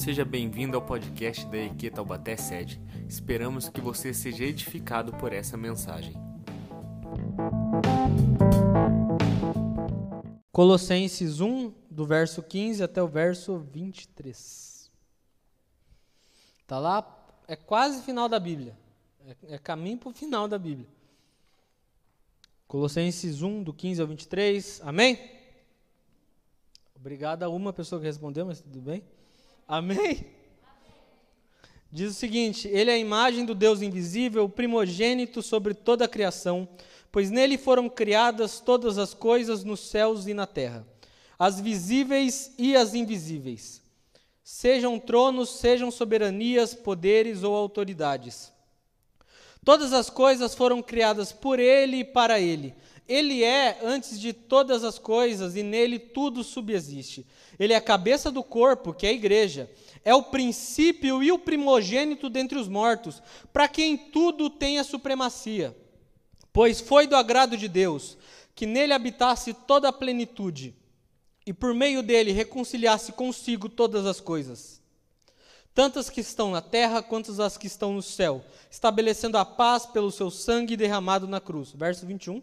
Seja bem-vindo ao podcast da EQ Taubaté Sede. Esperamos que você seja edificado por essa mensagem. Colossenses 1, do verso 15 até o verso 23. Tá lá, é quase final da Bíblia. É, é caminho para o final da Bíblia. Colossenses 1, do 15 ao 23. Amém? Obrigado a uma pessoa que respondeu, mas tudo bem. Amém? Diz o seguinte: Ele é a imagem do Deus invisível, primogênito sobre toda a criação, pois nele foram criadas todas as coisas nos céus e na terra, as visíveis e as invisíveis. Sejam tronos, sejam soberanias, poderes ou autoridades. Todas as coisas foram criadas por ele e para ele. Ele é antes de todas as coisas e nele tudo subsiste. Ele é a cabeça do corpo, que é a igreja. É o princípio e o primogênito dentre os mortos, para quem tudo tem a supremacia. Pois foi do agrado de Deus que nele habitasse toda a plenitude e por meio dele reconciliasse consigo todas as coisas, tantas que estão na terra quanto as que estão no céu, estabelecendo a paz pelo seu sangue derramado na cruz. Verso 21.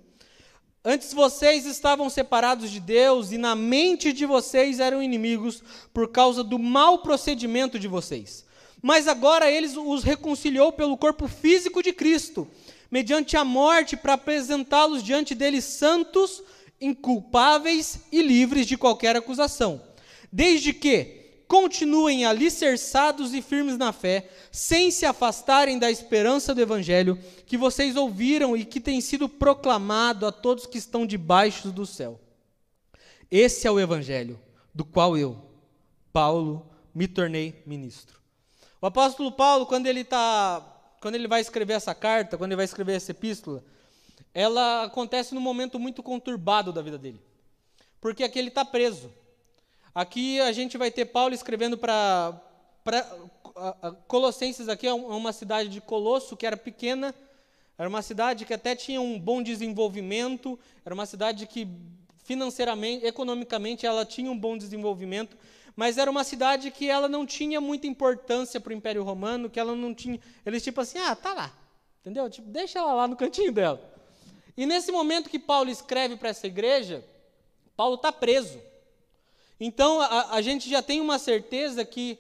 Antes vocês estavam separados de Deus e na mente de vocês eram inimigos por causa do mau procedimento de vocês. Mas agora ele os reconciliou pelo corpo físico de Cristo, mediante a morte, para apresentá-los diante dele santos, inculpáveis e livres de qualquer acusação. Desde que continuem alicerçados e firmes na fé, sem se afastarem da esperança do Evangelho que vocês ouviram e que tem sido proclamado a todos que estão debaixo do céu. Esse é o Evangelho, do qual eu, Paulo, me tornei ministro. O apóstolo Paulo, quando ele está. Quando ele vai escrever essa carta, quando ele vai escrever essa epístola, ela acontece num momento muito conturbado da vida dele. Porque aqui ele está preso. Aqui a gente vai ter Paulo escrevendo para Colossenses aqui é, é uma cidade de Colosso que era pequena, era uma cidade que até tinha um bom desenvolvimento, era uma cidade que financeiramente, economicamente ela tinha um bom desenvolvimento, mas era uma cidade que ela não tinha muita importância para o Império Romano, que ela não tinha, eles tipo assim, ah, tá lá, entendeu? Tipo, deixa ela lá no cantinho dela. E nesse momento que Paulo escreve para essa igreja, Paulo está preso. Então a, a gente já tem uma certeza que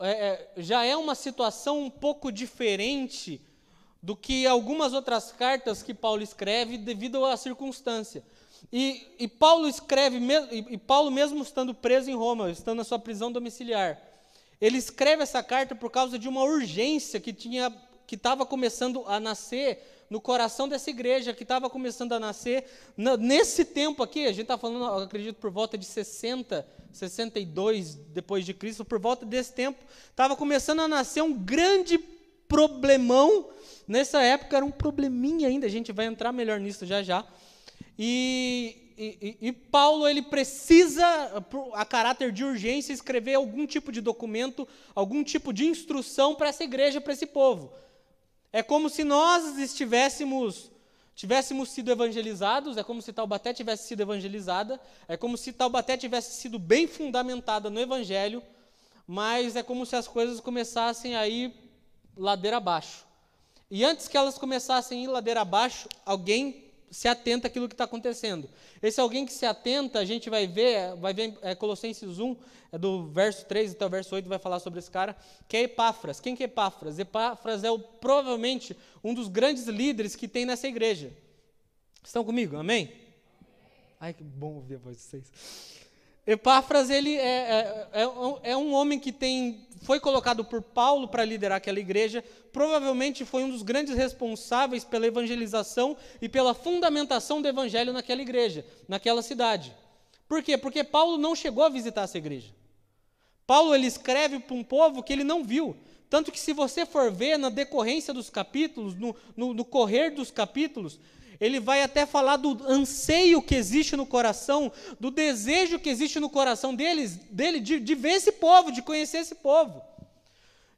é, é, já é uma situação um pouco diferente do que algumas outras cartas que Paulo escreve devido à circunstância. E, e Paulo escreve, e, e Paulo mesmo estando preso em Roma, estando na sua prisão domiciliar, ele escreve essa carta por causa de uma urgência que tinha que estava começando a nascer no coração dessa igreja que estava começando a nascer. Nesse tempo aqui, a gente está falando, acredito, por volta de 60, 62 depois de Cristo, por volta desse tempo, estava começando a nascer um grande problemão. Nessa época era um probleminha ainda, a gente vai entrar melhor nisso já já. E, e, e, Paulo ele precisa, a caráter de urgência, escrever algum tipo de documento, algum tipo de instrução para essa igreja, para esse povo. É como se nós estivéssemos tivéssemos sido evangelizados, é como se Taubaté tivesse sido evangelizada, é como se Taubaté tivesse sido bem fundamentada no evangelho, mas é como se as coisas começassem a ir ladeira abaixo. E antes que elas começassem a ir ladeira abaixo, alguém se atenta àquilo que está acontecendo. Esse alguém que se atenta, a gente vai ver, vai ver é, Colossenses 1, é do verso 3 até o verso 8, vai falar sobre esse cara, que é Epáfras. Quem que é Epáfras? Epáfras é o, provavelmente um dos grandes líderes que tem nessa igreja. Estão comigo? Amém? Ai, que bom ouvir a voz de vocês. Epáfras ele é, é, é, é, um homem que tem, foi colocado por Paulo para liderar aquela igreja, provavelmente foi um dos grandes responsáveis pela evangelização e pela fundamentação do evangelho naquela igreja, naquela cidade. Por quê? Porque Paulo não chegou a visitar essa igreja. Paulo ele escreve para um povo que ele não viu. Tanto que, se você for ver na decorrência dos capítulos, no, no, no correr dos capítulos, ele vai até falar do anseio que existe no coração, do desejo que existe no coração deles, dele de, de ver esse povo, de conhecer esse povo.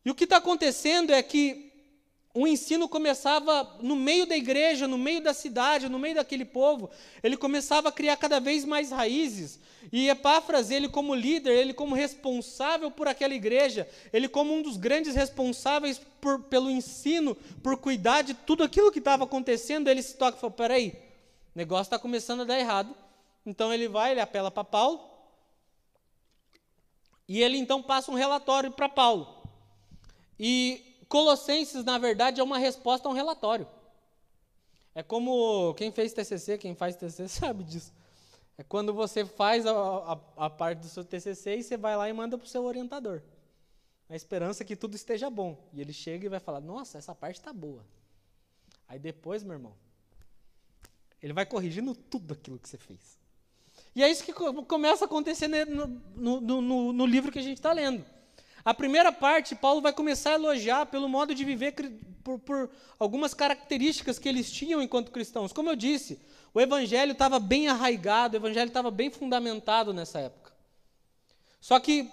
E o que está acontecendo é que o ensino começava no meio da igreja, no meio da cidade, no meio daquele povo, ele começava a criar cada vez mais raízes. E Epáfras, ele como líder, ele como responsável por aquela igreja, ele como um dos grandes responsáveis por, pelo ensino, por cuidar de tudo aquilo que estava acontecendo, ele se toca e fala, peraí, o negócio está começando a dar errado. Então ele vai, ele apela para Paulo, e ele então passa um relatório para Paulo. E Colossenses, na verdade, é uma resposta a um relatório. É como quem fez TCC, quem faz TCC sabe disso. É quando você faz a, a, a parte do seu TCC e você vai lá e manda para o seu orientador. Na esperança que tudo esteja bom. E ele chega e vai falar: Nossa, essa parte está boa. Aí depois, meu irmão, ele vai corrigindo tudo aquilo que você fez. E é isso que começa a acontecer no, no, no, no livro que a gente está lendo. A primeira parte, Paulo vai começar a elogiar pelo modo de viver, por, por, algumas características que eles tinham enquanto cristãos. Como eu disse, o evangelho estava bem arraigado, o evangelho estava bem fundamentado nessa época. Só que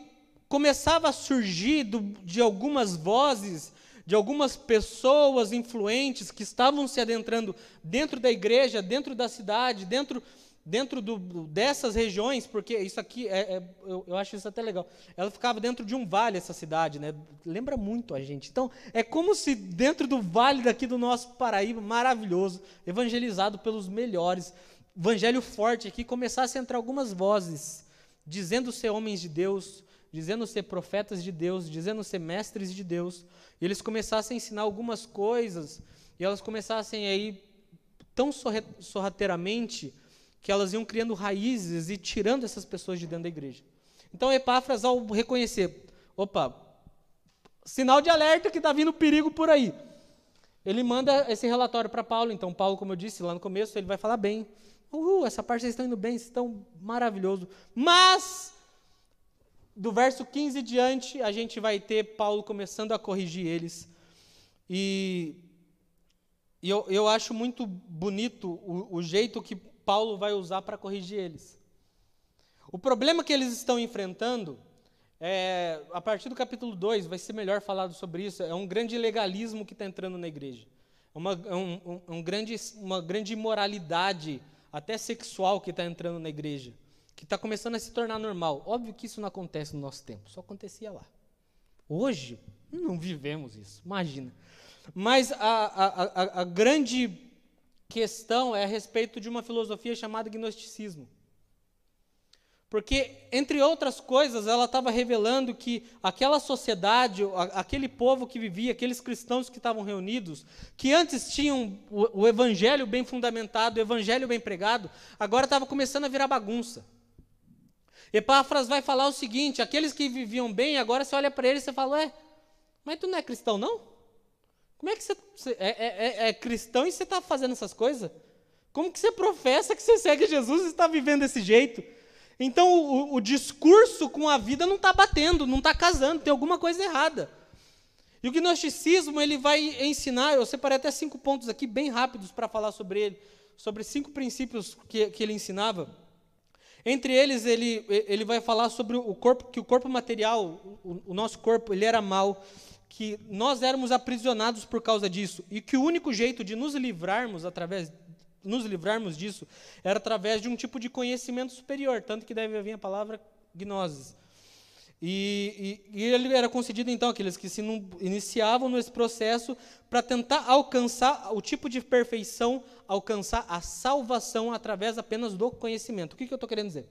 começava a surgir do, de algumas vozes, de algumas pessoas influentes que estavam se adentrando dentro da igreja, dentro da cidade, dentro dentro do, dessas regiões, porque isso aqui, é, é eu, eu, acho isso até legal, ela ficava dentro de um vale, essa cidade, né? lembra muito a gente. Então, é como se dentro do vale daqui do nosso Paraíba, maravilhoso, evangelizado pelos melhores, evangelho forte aqui, começasse a entrar algumas vozes, dizendo ser homens de Deus, dizendo ser profetas de Deus, dizendo ser mestres de Deus, e eles começassem a ensinar algumas coisas, e elas começassem aí tão sorrateiramente que elas iam criando raízes e tirando essas pessoas de dentro da igreja. Então Epáfras, ao reconhecer, opa, sinal de alerta que está vindo perigo por aí. Ele manda esse relatório para Paulo. Então, Paulo, como eu disse lá no começo, ele vai falar bem. Uhul, essa parte vocês estão indo bem, vocês estão maravilhoso. Mas, do verso 15 diante, a gente vai ter Paulo começando a corrigir eles. E, e eu, eu acho muito bonito o, o jeito que Paulo vai usar para corrigir eles. O problema que eles estão enfrentando, é, a partir do capítulo 2, vai ser melhor falado sobre isso, é um grande legalismo que está entrando na igreja. É uma, é um, um, um grande, uma grande imoralidade, até sexual, que está entrando na igreja, que está começando a se tornar normal. Óbvio que isso não acontece no nosso tempo, só acontecia lá. Hoje, não vivemos isso, imagina. Mas a, a, a, a grande questão é a respeito de uma filosofia chamada gnosticismo. Porque, entre outras coisas, ela estava revelando que aquela sociedade, aquele povo que vivia, aqueles cristãos que estavam reunidos, que antes tinham o, evangelho bem fundamentado, o evangelho bem pregado, agora estava começando a virar bagunça. Epáfras vai falar o seguinte: aqueles que viviam bem, agora você olha para eles e fala, ué, mas tu não é cristão, não? Como é que você, é, é, é, é, cristão e você está fazendo essas coisas? Como que você professa que você segue Jesus e está vivendo desse jeito? Então o, o discurso com a vida não está batendo, não está casando, tem alguma coisa errada. E o gnosticismo ele vai ensinar, eu separei até cinco pontos aqui bem rápidos para falar sobre ele, sobre cinco princípios que, que ele ensinava. Entre eles, ele, ele vai falar sobre o corpo, que o corpo material, o, o nosso corpo, ele era mau que nós éramos aprisionados por causa disso e que o único jeito de nos livrarmos através nos livrarmos disso era através de um tipo de conhecimento superior, tanto que deve vir a palavra gnosis. E, e, e, ele era concedido então aqueles que se iniciavam nesse processo para tentar alcançar o tipo de perfeição, alcançar a salvação através apenas do conhecimento. O que, que eu estou querendo dizer?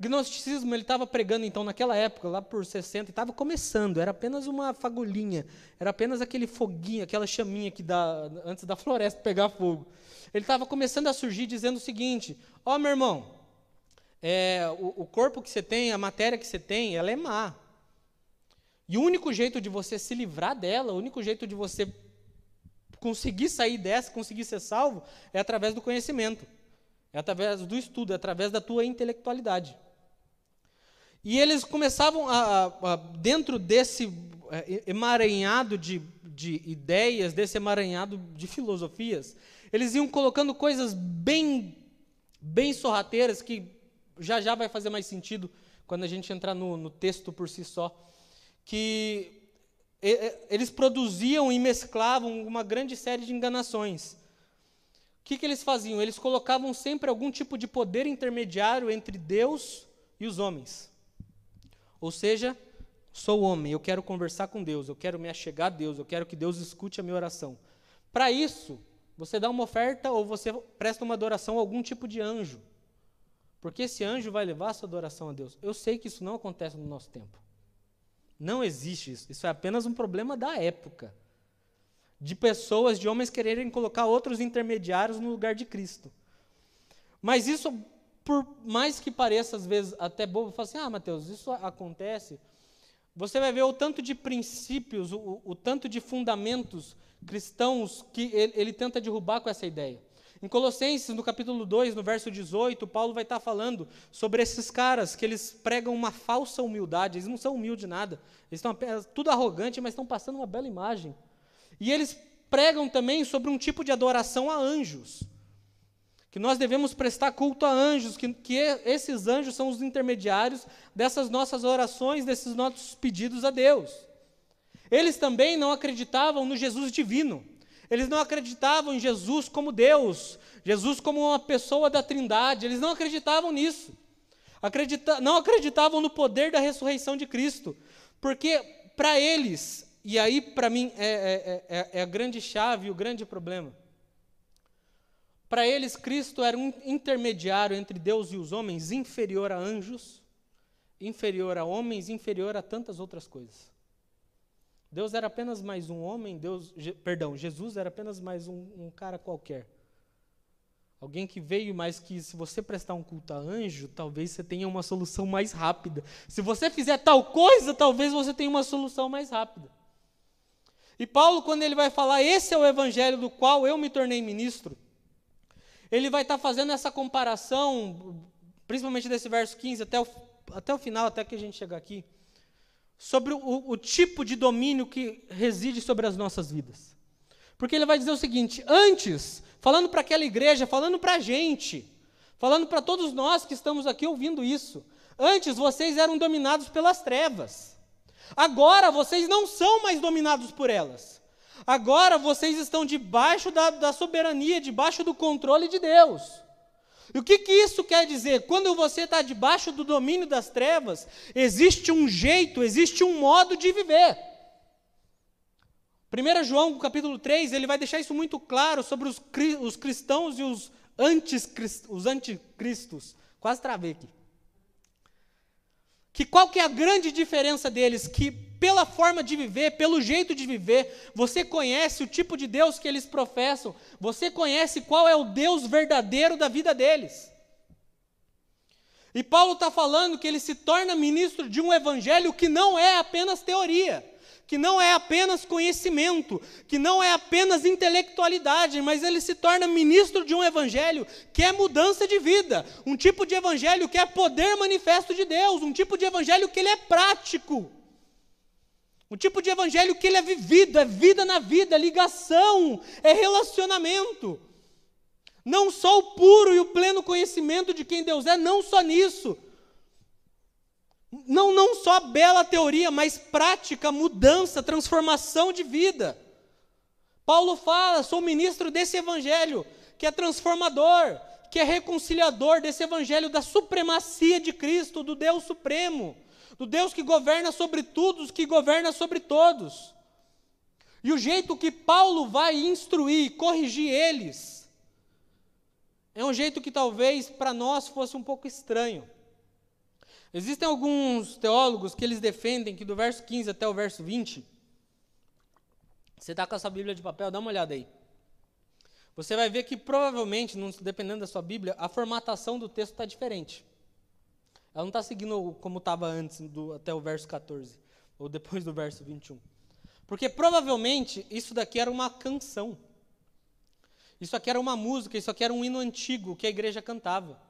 Gnosticismo ele estava pregando então naquela época, lá por 60, estava começando, era apenas uma fagulhinha, era apenas aquele foguinho, aquela chaminha que dá antes da floresta pegar fogo. Ele estava começando a surgir dizendo o seguinte: ó oh, meu irmão, é, o, o corpo que você tem, a matéria que você tem, ela é má. E o único jeito de você se livrar dela, o único jeito de você conseguir sair dessa, conseguir ser salvo, é através do conhecimento, é através do estudo, é através da tua intelectualidade. E eles começavam, a, a, dentro desse é, emaranhado de, de ideias, desse emaranhado de filosofias, eles iam colocando coisas bem, bem sorrateiras, que já já vai fazer mais sentido quando a gente entrar no, no texto por si só, que eles produziam e mesclavam uma grande série de enganações. O que, que eles faziam? Eles colocavam sempre algum tipo de poder intermediário entre Deus e os homens. Ou seja, sou homem, eu quero conversar com Deus, eu quero me achegar a Deus, eu quero que Deus escute a minha oração. Para isso, você dá uma oferta ou você presta uma adoração a algum tipo de anjo. Porque esse anjo vai levar a sua adoração a Deus. Eu sei que isso não acontece no nosso tempo. Não existe isso. Isso é apenas um problema da época. De pessoas, de homens quererem colocar outros intermediários no lugar de Cristo. Mas isso, por mais que pareça às vezes até bobo, fala assim: ah, Mateus, isso acontece. Você vai ver o tanto de princípios, o, o tanto de fundamentos cristãos que ele, ele tenta derrubar com essa ideia. Em Colossenses, no capítulo 2, no verso 18, Paulo vai estar falando sobre esses caras que eles pregam uma falsa humildade, eles não são humildes nada, eles estão tudo arrogante, mas estão passando uma bela imagem. E eles pregam também sobre um tipo de adoração a anjos, que nós devemos prestar culto a anjos, que, que esses anjos são os intermediários dessas nossas orações, desses nossos pedidos a Deus. Eles também não acreditavam no Jesus divino. Eles não acreditavam em Jesus como Deus, Jesus como uma pessoa da Trindade, eles não acreditavam nisso. Acredita não acreditavam no poder da ressurreição de Cristo, porque para eles, e aí para mim é, é, é, é a grande chave, o grande problema. Para eles, Cristo era um intermediário entre Deus e os homens, inferior a anjos, inferior a homens, inferior a tantas outras coisas. Deus era apenas mais um homem, Deus, je, perdão, Jesus era apenas mais um, um cara qualquer. Alguém que veio, mas que se você prestar um culto a anjo, talvez você tenha uma solução mais rápida. Se você fizer tal coisa, talvez você tenha uma solução mais rápida. E Paulo, quando ele vai falar, esse é o evangelho do qual eu me tornei ministro, ele vai estar fazendo essa comparação, principalmente desse verso 15 até o, até o final, até que a gente chegar aqui sobre o, o tipo de domínio que reside sobre as nossas vidas. Porque ele vai dizer o seguinte: antes, falando para aquela igreja, falando para a gente, falando para todos nós que estamos aqui ouvindo isso, antes vocês eram dominados pelas trevas. Agora vocês não são mais dominados por elas. Agora vocês estão debaixo da, da soberania, debaixo do controle de Deus. E o que, que isso quer dizer? Quando você está debaixo do domínio das trevas, existe um jeito, existe um modo de viver. 1 João, capítulo 3, ele vai deixar isso muito claro sobre os, os cristãos e os, os anticristos. Quase travei aqui. Que qual que é a grande diferença deles? Que pela forma de viver, pelo jeito de viver, você conhece o tipo de Deus que eles professam, você conhece qual é o Deus verdadeiro da vida deles. E Paulo está falando que ele se torna ministro de um evangelho que não é apenas teoria, que não é apenas conhecimento, que não é apenas intelectualidade, mas ele se torna ministro de um evangelho que é mudança de vida, um tipo de evangelho que é poder manifesto de Deus, um tipo de evangelho que ele é prático. Um tipo de evangelho que ele é vivido, é vida na vida, é ligação, é relacionamento. Não só o puro e o pleno conhecimento de quem Deus é, não só nisso. Não, não só bela teoria, mas prática, mudança, transformação de vida. Paulo fala, sou ministro desse evangelho, que é transformador, que é reconciliador, desse evangelho da supremacia de Cristo, do Deus Supremo do Deus que governa sobre tudo, que governa sobre todos. E o jeito que Paulo vai instruir, corrigir eles, é um jeito que talvez para nós fosse um pouco estranho. Existem alguns teólogos que eles defendem que do verso 15 até o verso 20, você está com essa Bíblia de papel, dá uma olhada aí. Você vai ver que provavelmente, dependendo da sua Bíblia, a formatação do texto está diferente. Ela não está seguindo como estava antes, do, até o verso 14, ou depois do verso 21. Porque provavelmente isso daqui era uma canção. Isso aqui era uma música, isso aqui era um hino antigo que a igreja cantava.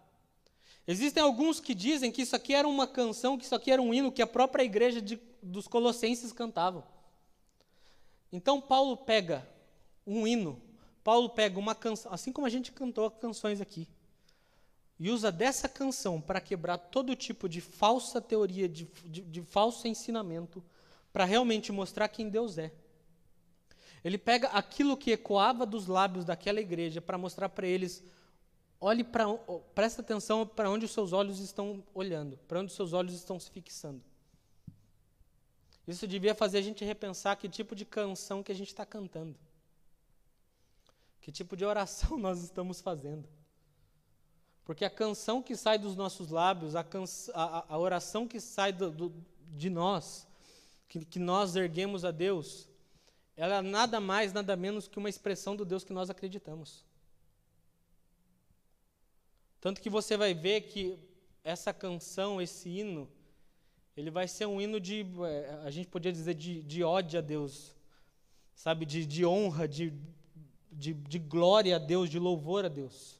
Existem alguns que dizem que isso aqui era uma canção, que isso aqui era um hino que a própria igreja de, dos colossenses cantava. Então Paulo pega um hino, Paulo pega uma canção, assim como a gente cantou canções aqui e usa dessa canção para quebrar todo tipo de falsa teoria, de, de, de falso ensinamento, para realmente mostrar quem Deus é. Ele pega aquilo que ecoava dos lábios daquela igreja para mostrar para eles: olhe para, presta atenção para onde os seus olhos estão olhando, para onde os seus olhos estão se fixando. Isso devia fazer a gente repensar que tipo de canção que a gente está cantando, que tipo de oração nós estamos fazendo. Porque a canção que sai dos nossos lábios, a, a, a oração que sai do, do, de nós, que, que nós erguemos a Deus, ela é nada mais, nada menos que uma expressão do Deus que nós acreditamos. Tanto que você vai ver que essa canção, esse hino, ele vai ser um hino de, é, a gente podia dizer, de, de ódio a Deus, sabe, de, de honra, de, de, de glória a Deus, de louvor a Deus.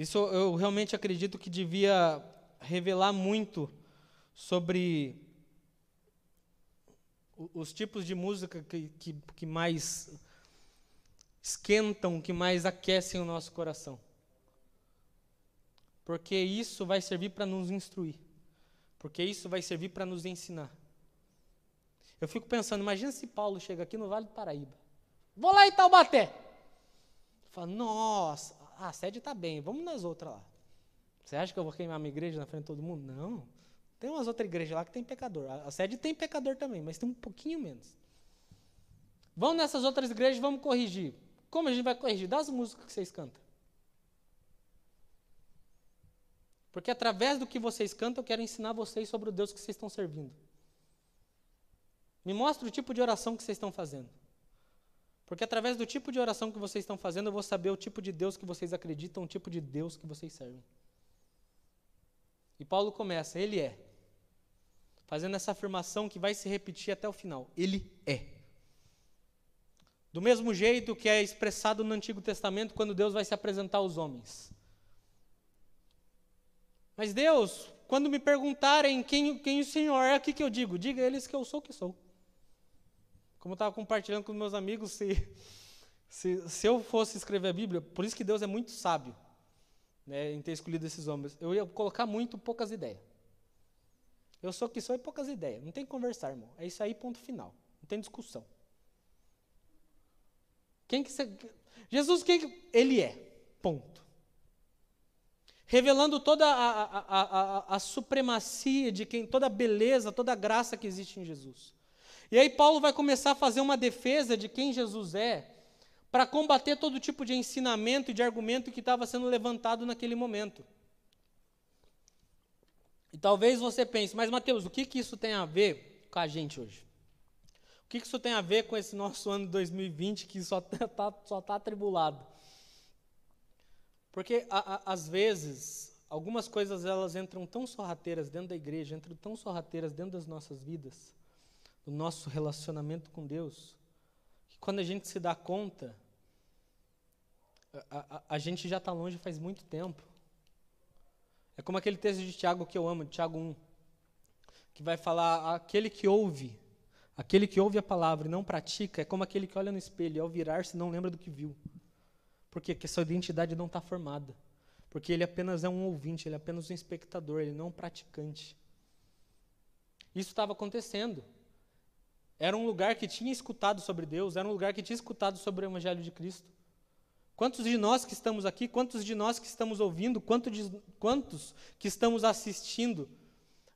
Isso eu realmente acredito que devia revelar muito sobre os tipos de música que, que, que mais esquentam, que mais aquecem o nosso coração. Porque isso vai servir para nos instruir. Porque isso vai servir para nos ensinar. Eu fico pensando, imagina se Paulo chega aqui no Vale do Paraíba. Vou lá em Taubaté. Fala, nossa, a sede está bem, vamos nas outras lá. Você acha que eu vou queimar minha igreja na frente de todo mundo? Não. Tem umas outras igrejas lá que tem pecador. A sede tem pecador também, mas tem um pouquinho menos. Vamos nessas outras igrejas vamos corrigir. Como a gente vai corrigir? Das músicas que vocês cantam. Porque através do que vocês cantam, eu quero ensinar vocês sobre o Deus que vocês estão servindo. Me mostra o tipo de oração que vocês estão fazendo. Porque através do tipo de oração que vocês estão fazendo, eu vou saber o tipo de Deus que vocês acreditam, o tipo de Deus que vocês servem. E Paulo começa, ele é fazendo essa afirmação que vai se repetir até o final. Ele é. Do mesmo jeito que é expressado no Antigo Testamento, quando Deus vai se apresentar aos homens. Mas Deus, quando me perguntarem quem, quem o Senhor é, o que, que eu digo? Diga a eles que eu sou o que sou. Como eu estava compartilhando com meus amigos, se, se, se eu fosse escrever a Bíblia, por isso que Deus é muito sábio né, em ter escolhido esses homens, eu ia colocar muito poucas ideias. Eu sou que sou e poucas ideias. Não tem que conversar, irmão. É isso aí, ponto final. Não tem discussão. Quem que você... Jesus, quem que... Ele é. Ponto. Revelando toda a, a, a, a, supremacia de quem, toda a beleza, toda a graça que existe em Jesus. E aí Paulo vai começar a fazer uma defesa de quem Jesus é, para combater todo tipo de ensinamento e de argumento que estava sendo levantado naquele momento. E talvez você pense, mas Mateus, o que, que isso tem a ver com a gente hoje? O que, que isso tem a ver com esse nosso ano de 2020 que só está só tá atribulado? Porque, a, a, às vezes, algumas coisas elas entram tão sorrateiras dentro da igreja, entram tão sorrateiras dentro das nossas vidas, do nosso relacionamento com Deus, que quando a gente se dá conta, a, a, a gente já está longe faz muito tempo. É como aquele texto de Tiago que eu amo, de Tiago 1, que vai falar: aquele que ouve, aquele que ouve a palavra e não pratica, é como aquele que olha no espelho e ao virar-se não lembra do que viu. Por quê? Porque sua identidade não está formada. Porque ele apenas é um ouvinte, ele é apenas um espectador, ele não é um praticante. Isso estava acontecendo. Era um lugar que tinha escutado sobre Deus, era um lugar que tinha escutado sobre o Evangelho de Cristo. Quantos de nós que estamos aqui, quantos de nós que estamos ouvindo, quantos, de, quantos que estamos assistindo,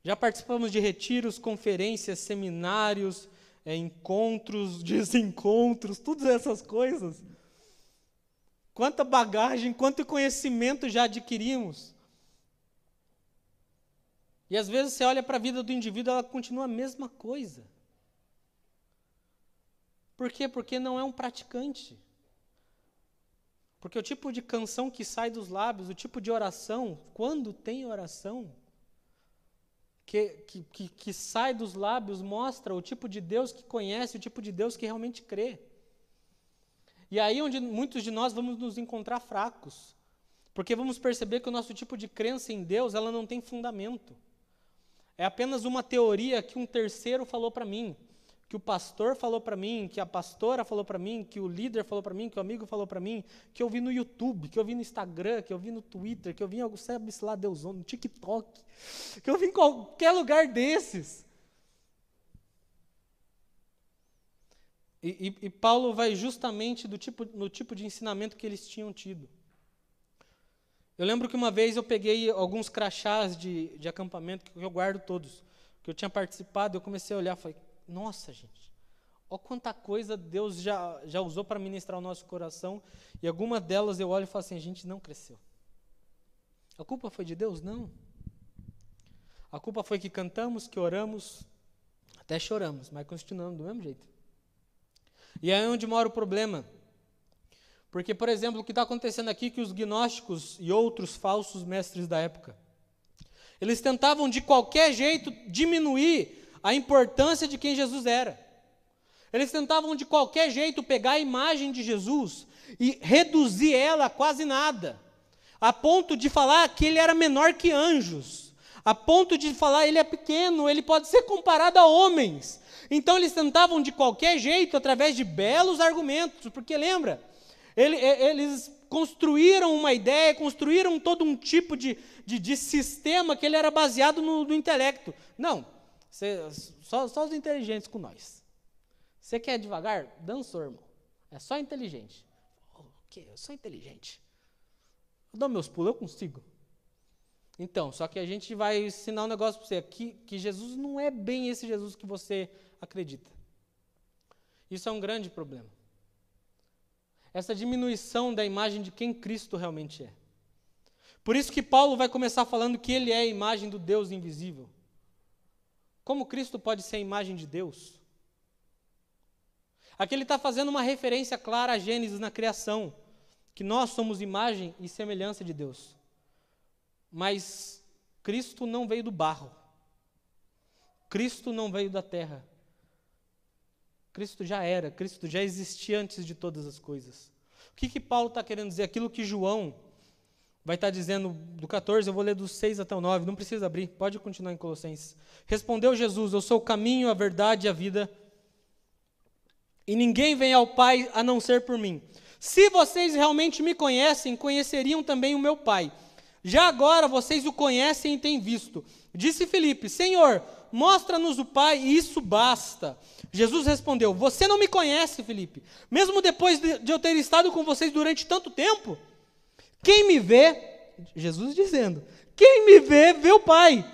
já participamos de retiros, conferências, seminários, é, encontros, desencontros, todas essas coisas. Quanta bagagem, quanto conhecimento já adquirimos. E às vezes você olha para a vida do indivíduo, ela continua a mesma coisa. Por quê? Porque não é um praticante. Porque o tipo de canção que sai dos lábios, o tipo de oração, quando tem oração, que, que, que, que, sai dos lábios, mostra o tipo de Deus que conhece, o tipo de Deus que realmente crê. E aí onde muitos de nós vamos nos encontrar fracos, porque vamos perceber que o nosso tipo de crença em Deus, ela não tem fundamento. É apenas uma teoria que um terceiro falou para mim que o pastor falou para mim, que a pastora falou para mim, que o líder falou para mim, que o amigo falou para mim, que eu vi no YouTube, que eu vi no Instagram, que eu vi no Twitter, que eu vi em algum, sabe lá Deus, no TikTok, que eu vi em qualquer lugar desses. E, e, e Paulo vai justamente do tipo, no tipo de ensinamento que eles tinham tido. Eu lembro que uma vez eu peguei alguns crachás de, de acampamento, que eu guardo todos, que eu tinha participado, eu comecei a olhar, falei, nossa gente, olha quanta coisa Deus já, já usou para ministrar o nosso coração, e alguma delas eu olho e falo assim, a gente não cresceu. A culpa foi de Deus? Não. A culpa foi que cantamos, que oramos, até choramos, mas continuamos do mesmo jeito. E é aí onde mora o problema. Porque, por exemplo, o que está acontecendo aqui é que os gnósticos e outros falsos mestres da época, eles tentavam de qualquer jeito diminuir a importância de quem Jesus era. Eles tentavam de qualquer jeito pegar a imagem de Jesus e reduzir ela a quase nada, a ponto de falar que ele era menor que anjos, a ponto de falar ele é pequeno, ele pode ser comparado a homens. Então eles tentavam de qualquer jeito, através de belos argumentos, porque lembra, ele, eles construíram uma ideia, construíram todo um tipo de, de, de sistema que ele era baseado no, no intelecto. Não, só, só os inteligentes com nós. Você quer devagar? Dançou, irmão. É só inteligente. O quê? Eu sou inteligente. Eu dou meus pulos, eu consigo. Então, só que a gente vai ensinar um negócio para você, que Jesus não é bem esse Jesus que você acredita. Isso é um grande problema essa diminuição da imagem de quem Cristo realmente é. Por isso que Paulo vai começar falando que ele é a imagem do Deus invisível. Como Cristo pode ser a imagem de Deus? Aqui ele está fazendo uma referência clara a Gênesis na criação, que nós somos imagem e semelhança de Deus. Mas Cristo não veio do barro. Cristo não veio da terra. Cristo já era, Cristo já existia antes de todas as coisas. O que, que Paulo está querendo dizer? Aquilo que João vai estar dizendo do 14, eu vou ler do 6 até o 9, não precisa abrir, pode continuar em Colossenses. Respondeu Jesus: Eu sou o caminho, a verdade e a vida, e ninguém vem ao Pai a não ser por mim. Se vocês realmente me conhecem, conheceriam também o meu Pai. Já agora vocês o conhecem e têm visto. Disse Filipe: Senhor, mostra-nos o Pai e isso basta. Jesus respondeu: Você não me conhece, Felipe, mesmo depois de, de eu ter estado com vocês durante tanto tempo. Quem me vê, Jesus dizendo: Quem me vê, vê o Pai.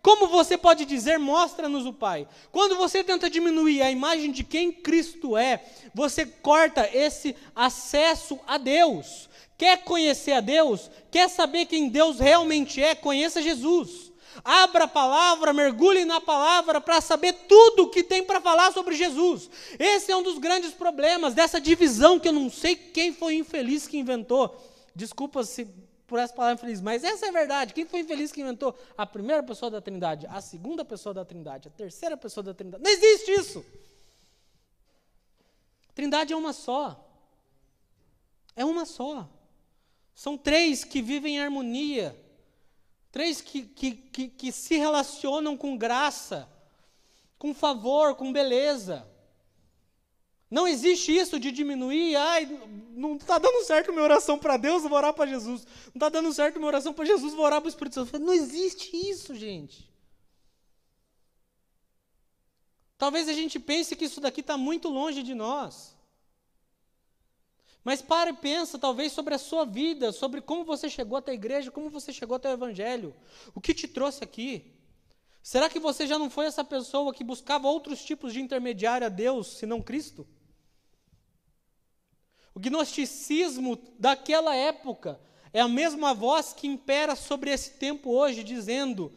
Como você pode dizer, mostra-nos o Pai? Quando você tenta diminuir a imagem de quem Cristo é, você corta esse acesso a Deus. Quer conhecer a Deus? Quer saber quem Deus realmente é? Conheça Jesus. Abra a palavra, mergulhe na palavra para saber tudo o que tem para falar sobre Jesus. Esse é um dos grandes problemas dessa divisão que eu não sei quem foi infeliz que inventou. Desculpa se por essa palavra infeliz, mas essa é a verdade. Quem foi infeliz que inventou a primeira pessoa da Trindade, a segunda pessoa da Trindade, a terceira pessoa da Trindade? Não existe isso. Trindade é uma só. É uma só. São três que vivem em harmonia Três que, que, que, que se relacionam com graça, com favor, com beleza. Não existe isso de diminuir, ai, não está dando certo minha oração para Deus, vou orar para Jesus. Não está dando certo minha oração para Jesus, vou orar para o Espírito Santo. Não existe isso, gente. Talvez a gente pense que isso daqui está muito longe de nós. Mas para e pensa, talvez, sobre a sua vida, sobre como você chegou até a igreja, como você chegou até o evangelho. O que te trouxe aqui? Será que você já não foi essa pessoa que buscava outros tipos de intermediário a Deus, senão Cristo? O gnosticismo daquela época é a mesma voz que impera sobre esse tempo hoje, dizendo: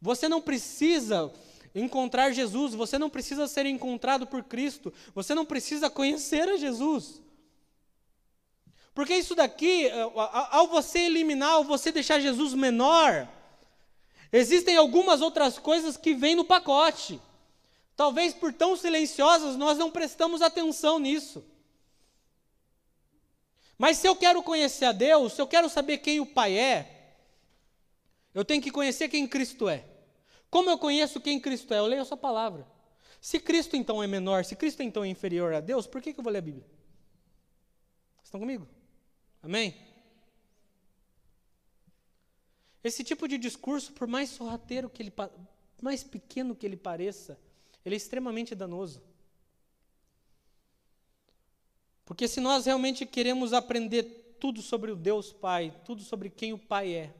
você não precisa encontrar Jesus, você não precisa ser encontrado por Cristo, você não precisa conhecer a Jesus. Porque isso daqui, eh, ao você eliminar, ao você deixar Jesus menor, existem algumas outras coisas que vêm no pacote. Talvez por tão silenciosas nós não prestamos atenção nisso. Mas se eu quero conhecer a Deus, se eu quero saber quem o Pai é, eu tenho que conhecer quem Cristo é. Como eu conheço quem Cristo é? Eu leio a sua palavra. Se Cristo então é menor, se Cristo então é inferior a Deus, por que, que eu vou ler a Bíblia? Estão comigo? Amém? Esse tipo de discurso, por mais sorrateiro que ele, mais pequeno que ele pareça, ele é extremamente danoso. Porque se nós realmente queremos aprender tudo sobre o Deus Pai, tudo sobre quem o Pai é,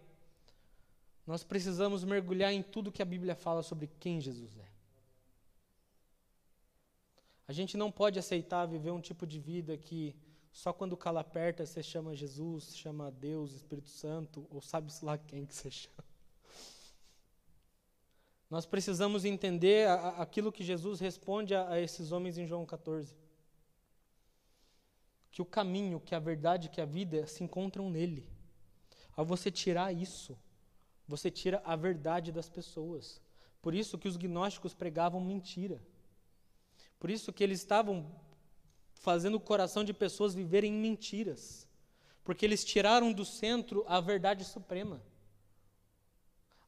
nós precisamos mergulhar em tudo que a Bíblia fala sobre quem Jesus é. A gente não pode aceitar viver um tipo de vida que só quando o calo aperta você chama Jesus, chama Deus, Espírito Santo, ou sabe-se lá quem que você chama. Nós precisamos entender aquilo que Jesus responde a esses homens em João 14. Que o caminho, que a verdade, que a vida se encontram nele. Ao você tirar isso, você tira a verdade das pessoas. Por isso que os gnósticos pregavam mentira. Por isso que eles estavam fazendo o coração de pessoas viverem em mentiras. Porque eles tiraram do centro a verdade suprema.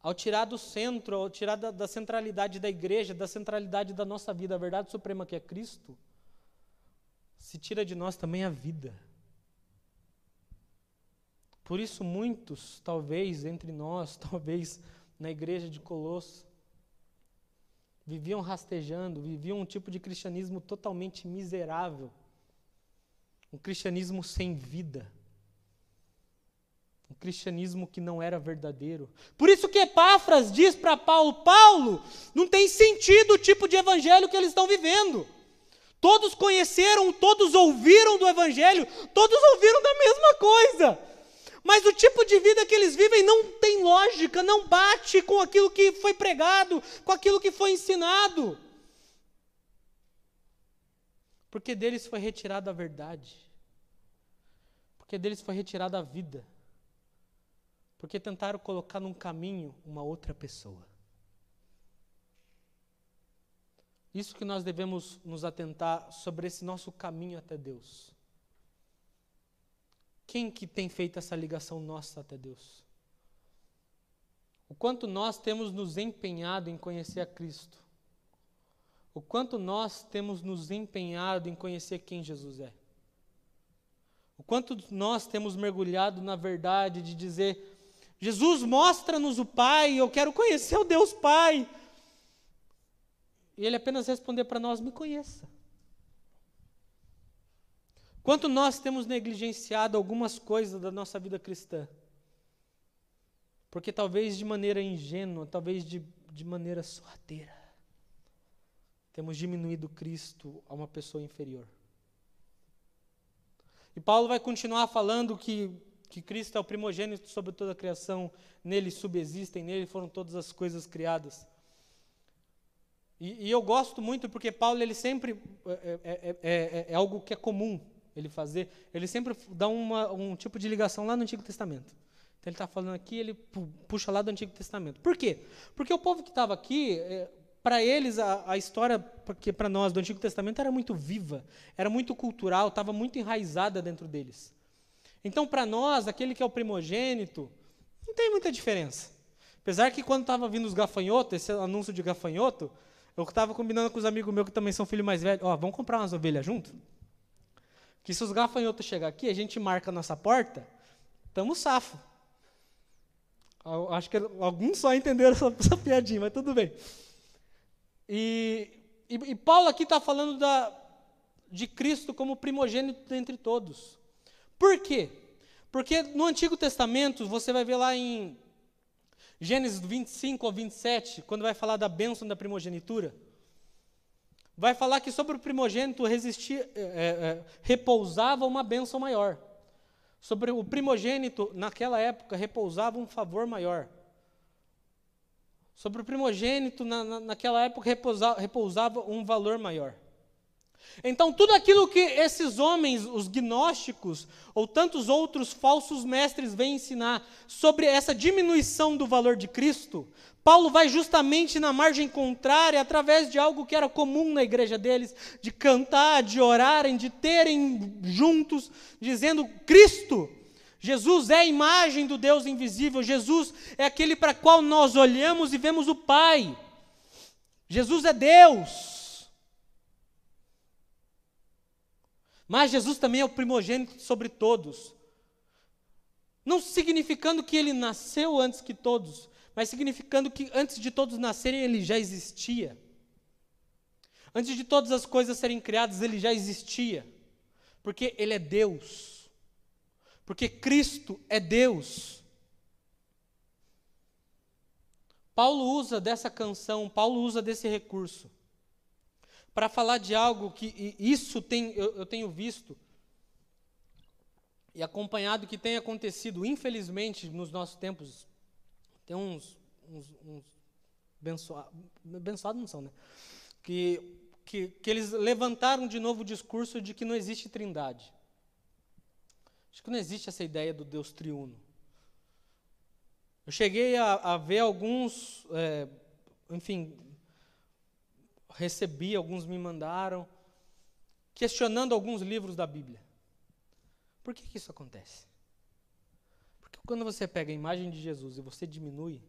Ao tirar do centro, ao tirar da, da centralidade da igreja, da centralidade da nossa vida, a verdade suprema que é Cristo, se tira de nós também a vida. Por isso, muitos, talvez entre nós, talvez na igreja de Colosso, viviam rastejando, viviam um tipo de cristianismo totalmente miserável, um cristianismo sem vida, um cristianismo que não era verdadeiro. Por isso que Epáfras diz para Paulo: Paulo, não tem sentido o tipo de evangelho que eles estão vivendo. Todos conheceram, todos ouviram do evangelho, todos ouviram da mesma coisa. Mas o tipo de vida que eles vivem não tem lógica, não bate com aquilo que foi pregado, com aquilo que foi ensinado. Porque deles foi retirada a verdade. Porque deles foi retirada a vida. Porque tentaram colocar num caminho uma outra pessoa. Isso que nós devemos nos atentar sobre esse nosso caminho até Deus. Quem que tem feito essa ligação nossa até Deus? O quanto nós temos nos empenhado em conhecer a Cristo. O quanto nós temos nos empenhado em conhecer quem Jesus é. O quanto nós temos mergulhado na verdade de dizer: Jesus, mostra-nos o Pai, eu quero conhecer o Deus Pai. E Ele apenas responder para nós: me conheça. Quanto nós temos negligenciado algumas coisas da nossa vida cristã? Porque talvez de maneira ingênua, talvez de, de maneira sorrateira, temos diminuído Cristo a uma pessoa inferior. E Paulo vai continuar falando que, que Cristo é o primogênito sobre toda a criação, nele subsistem, nele foram todas as coisas criadas. E, e eu gosto muito porque Paulo ele sempre é, é, é, é algo que é comum ele fazer, ele sempre dá uma, um tipo de ligação lá no Antigo Testamento. Então ele está falando aqui, ele puxa lá do Antigo Testamento. Por quê? Porque o povo que estava aqui, é, para eles a, a história, porque para nós do Antigo Testamento era muito viva, era muito cultural, estava muito enraizada dentro deles. Então para nós, aquele que é o primogênito, não tem muita diferença. Apesar que quando estava vindo os gafanhotos, esse anúncio de gafanhoto, eu estava combinando com os amigos meus que também são filhos mais velhos, ó, vamos comprar umas ovelhas junto? Que se os gafanhotos chegar aqui, a gente marca a nossa porta, estamos safo. Acho que alguns só entenderam essa, essa piadinha, mas tudo bem. E, e, e Paulo aqui está falando da, de Cristo como primogênito entre todos. Por quê? Porque no Antigo Testamento, você vai ver lá em Gênesis 25 ou 27, quando vai falar da bênção da primogenitura, vai falar que sobre o primogênito resistir, é, é, repousava uma bênção maior. Sobre o primogênito, naquela época, repousava um favor maior. Sobre o primogênito, na, na, naquela época, repousava, repousava um valor maior. Então, tudo aquilo que esses homens, os gnósticos, ou tantos outros falsos mestres vêm ensinar sobre essa diminuição do valor de Cristo, Paulo vai justamente na margem contrária, através de algo que era comum na igreja deles, de cantar, de orarem, de terem juntos, dizendo: Cristo, Jesus é a imagem do Deus invisível, Jesus é aquele para qual nós olhamos e vemos o Pai. Jesus é Deus. Mas Jesus também é o primogênito sobre todos. Não significando que ele nasceu antes que todos, mas significando que antes de todos nascerem ele já existia. Antes de todas as coisas serem criadas, ele já existia. Porque Ele é Deus. Porque Cristo é Deus. Paulo usa dessa canção, Paulo usa desse recurso para falar de algo que isso tem, eu, eu, tenho visto e acompanhado que tem acontecido, infelizmente, nos nossos tempos. Tem uns, uns, uns abençoados, não são, né? Que, que, que eles levantaram de novo o discurso de que não existe trindade. Acho que não existe essa ideia do Deus triuno. Eu cheguei a, a ver alguns, é, enfim, recebi, alguns me mandaram, questionando alguns livros da Bíblia. Por que, que isso acontece? Porque quando você pega a imagem de Jesus e você diminui,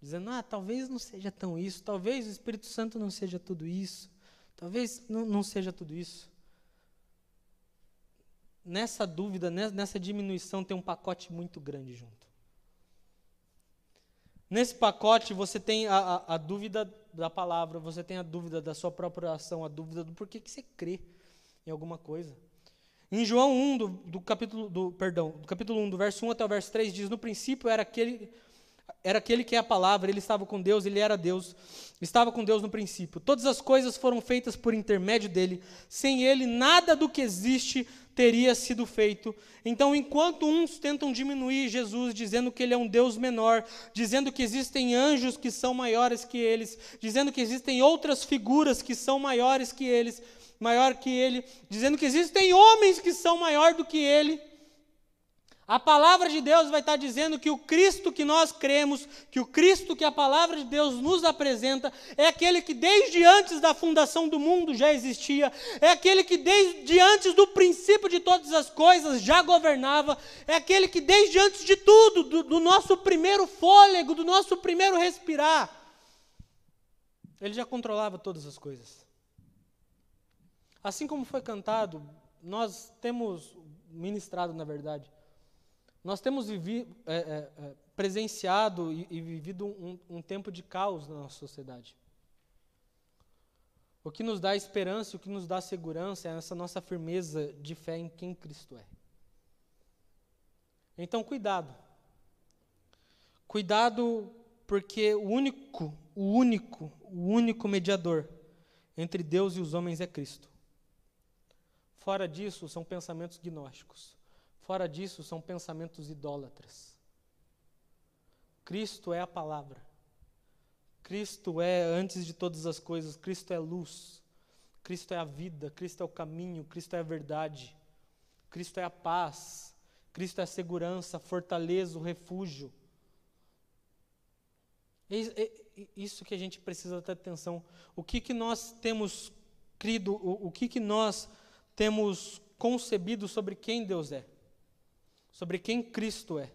dizendo, ah, talvez não seja tão isso, talvez o Espírito Santo não seja tudo isso, talvez não, não seja tudo isso. Nessa dúvida, nessa diminuição, tem um pacote muito grande junto. Nesse pacote você tem a, a, a, dúvida da palavra, você tem a dúvida da sua própria ação, a dúvida do porquê que você crê em alguma coisa. Em João 1, do, do, capítulo, do, perdão, do capítulo 1, do verso 1 até o verso 3, diz, no princípio era aquele, era aquele que é a palavra, ele estava com Deus, ele era Deus, estava com Deus no princípio. Todas as coisas foram feitas por intermédio dele, sem ele nada do que existe teria sido feito. Então, enquanto uns tentam diminuir Jesus, dizendo que ele é um Deus menor, dizendo que existem anjos que são maiores que eles, dizendo que existem outras figuras que são maiores que eles, maior que ele, dizendo que existem homens que são maior do que ele, a palavra de Deus vai estar dizendo que o Cristo que nós cremos, que o Cristo que a palavra de Deus nos apresenta, é aquele que desde antes da fundação do mundo já existia, é aquele que desde antes do princípio de todas as coisas já governava, é aquele que desde antes de tudo, do, do nosso primeiro fôlego, do nosso primeiro respirar, ele já controlava todas as coisas. Assim como foi cantado, nós temos ministrado, na verdade, nós temos é, é, é, presenciado e, e vivido um, um, tempo de caos na nossa sociedade. O que nos dá esperança, o que nos dá segurança é essa nossa firmeza de fé em quem Cristo é. Então, cuidado. Cuidado, porque o único, o único, o único mediador entre Deus e os homens é Cristo. Fora disso, são pensamentos gnósticos. Fora disso, são pensamentos idólatras. Cristo é a palavra. Cristo é, antes de todas as coisas, Cristo é luz. Cristo é a vida, Cristo é o caminho, Cristo é a verdade. Cristo é a paz. Cristo é a segurança, a fortaleza, o refúgio. É isso que a gente precisa ter atenção. O que, que nós temos crido, o, o que, que nós temos concebido sobre quem Deus é? Sobre quem Cristo é.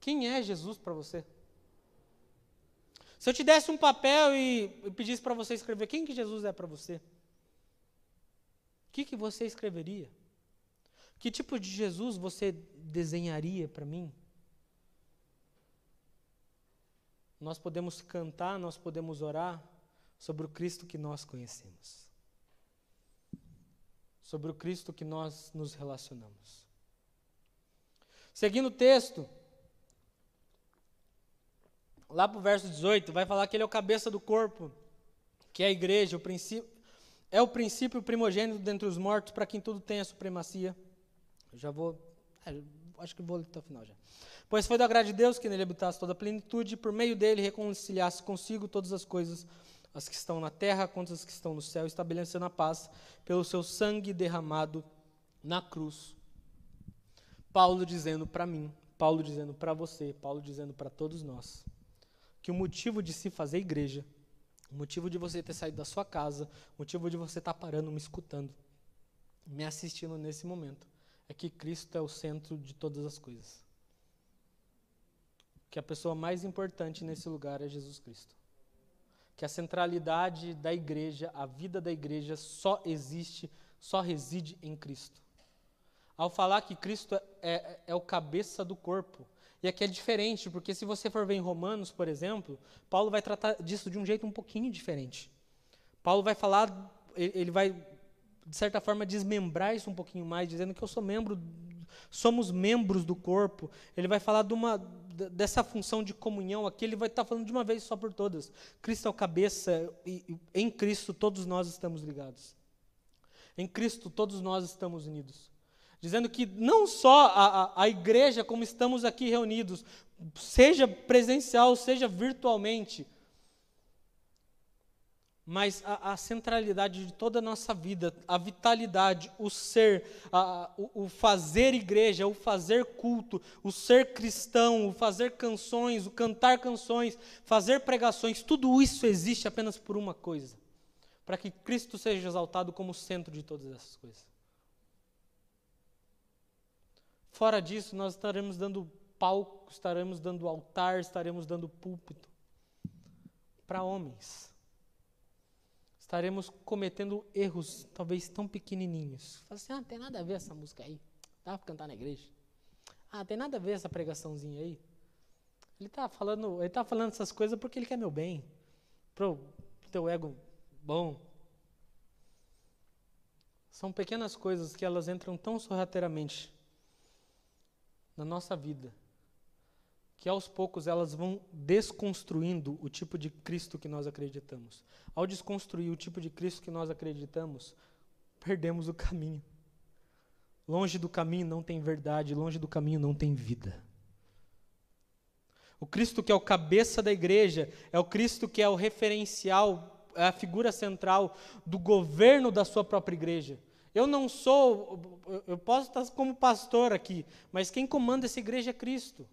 Quem é Jesus para você? Se eu te desse um papel e, pedisse para você escrever quem que Jesus é para você, o que, que você escreveria? Que tipo de Jesus você desenharia para mim? Nós podemos cantar, nós podemos orar sobre o Cristo que nós conhecemos, sobre o Cristo que nós nos relacionamos. Seguindo o texto, lá para o verso 18, vai falar que ele é o cabeça do corpo, que é a igreja, o princípio, é o princípio primogênito dentre os mortos, para quem tudo tem a supremacia. Eu já vou, é, acho que vou até o final já. Pois foi da graça de Deus que nele habitasse toda a plenitude, e por meio dele reconciliasse consigo todas as coisas, as que estão na terra contra as que estão no céu, estabelecendo a paz pelo seu sangue derramado na cruz Paulo dizendo para mim, Paulo dizendo para você, Paulo dizendo para todos nós, que o motivo de se fazer igreja, o motivo de você ter saído da sua casa, o motivo de você estar tá parando, me escutando, me assistindo nesse momento, é que Cristo é o centro de todas as coisas. Que a pessoa mais importante nesse lugar é Jesus Cristo. Que a centralidade da igreja, a vida da igreja só existe, só reside em Cristo ao falar que Cristo é, é, é, o cabeça do corpo. E aqui é diferente, porque se você for ver em Romanos, por exemplo, Paulo vai tratar disso de um jeito um pouquinho diferente. Paulo vai falar, ele vai de certa forma, desmembrar isso um pouquinho mais, dizendo que eu sou membro, somos membros do corpo. Ele vai falar de uma, dessa função de comunhão aqui, ele vai estar falando de uma vez só por todas. Cristo é o cabeça, e em Cristo todos nós estamos ligados. Em Cristo todos nós estamos unidos. Dizendo que não só a, a, a igreja, como estamos aqui reunidos, seja presencial, seja virtualmente, mas a, a, centralidade de toda a nossa vida, a vitalidade, o ser, a, o, o, fazer igreja, o fazer culto, o ser cristão, o fazer canções, o cantar canções, fazer pregações, tudo isso existe apenas por uma coisa: para que Cristo seja exaltado como centro de todas essas coisas. Fora disso, nós estaremos dando palco, estaremos dando altar, estaremos dando púlpito para homens estaremos cometendo erros, talvez tão pequenininhos. Fala assim, ah, tem nada a ver essa música aí. Dá para cantar na igreja. Ah, tem nada a ver essa pregaçãozinha aí. Ele está falando, tá falando essas coisas porque ele quer meu bem. Pro teu ego bom. São pequenas coisas que elas entram tão sorrateiramente na nossa vida que aos poucos elas vão desconstruindo o tipo de Cristo que nós acreditamos. Ao desconstruir o tipo de Cristo que nós acreditamos, perdemos o caminho. Longe do caminho não tem verdade, longe do caminho não tem vida. O Cristo que é o cabeça da igreja, é o Cristo que é o referencial, é a figura central do governo da sua própria igreja. Eu não sou, eu posso estar como pastor aqui, mas quem comanda essa igreja é Cristo.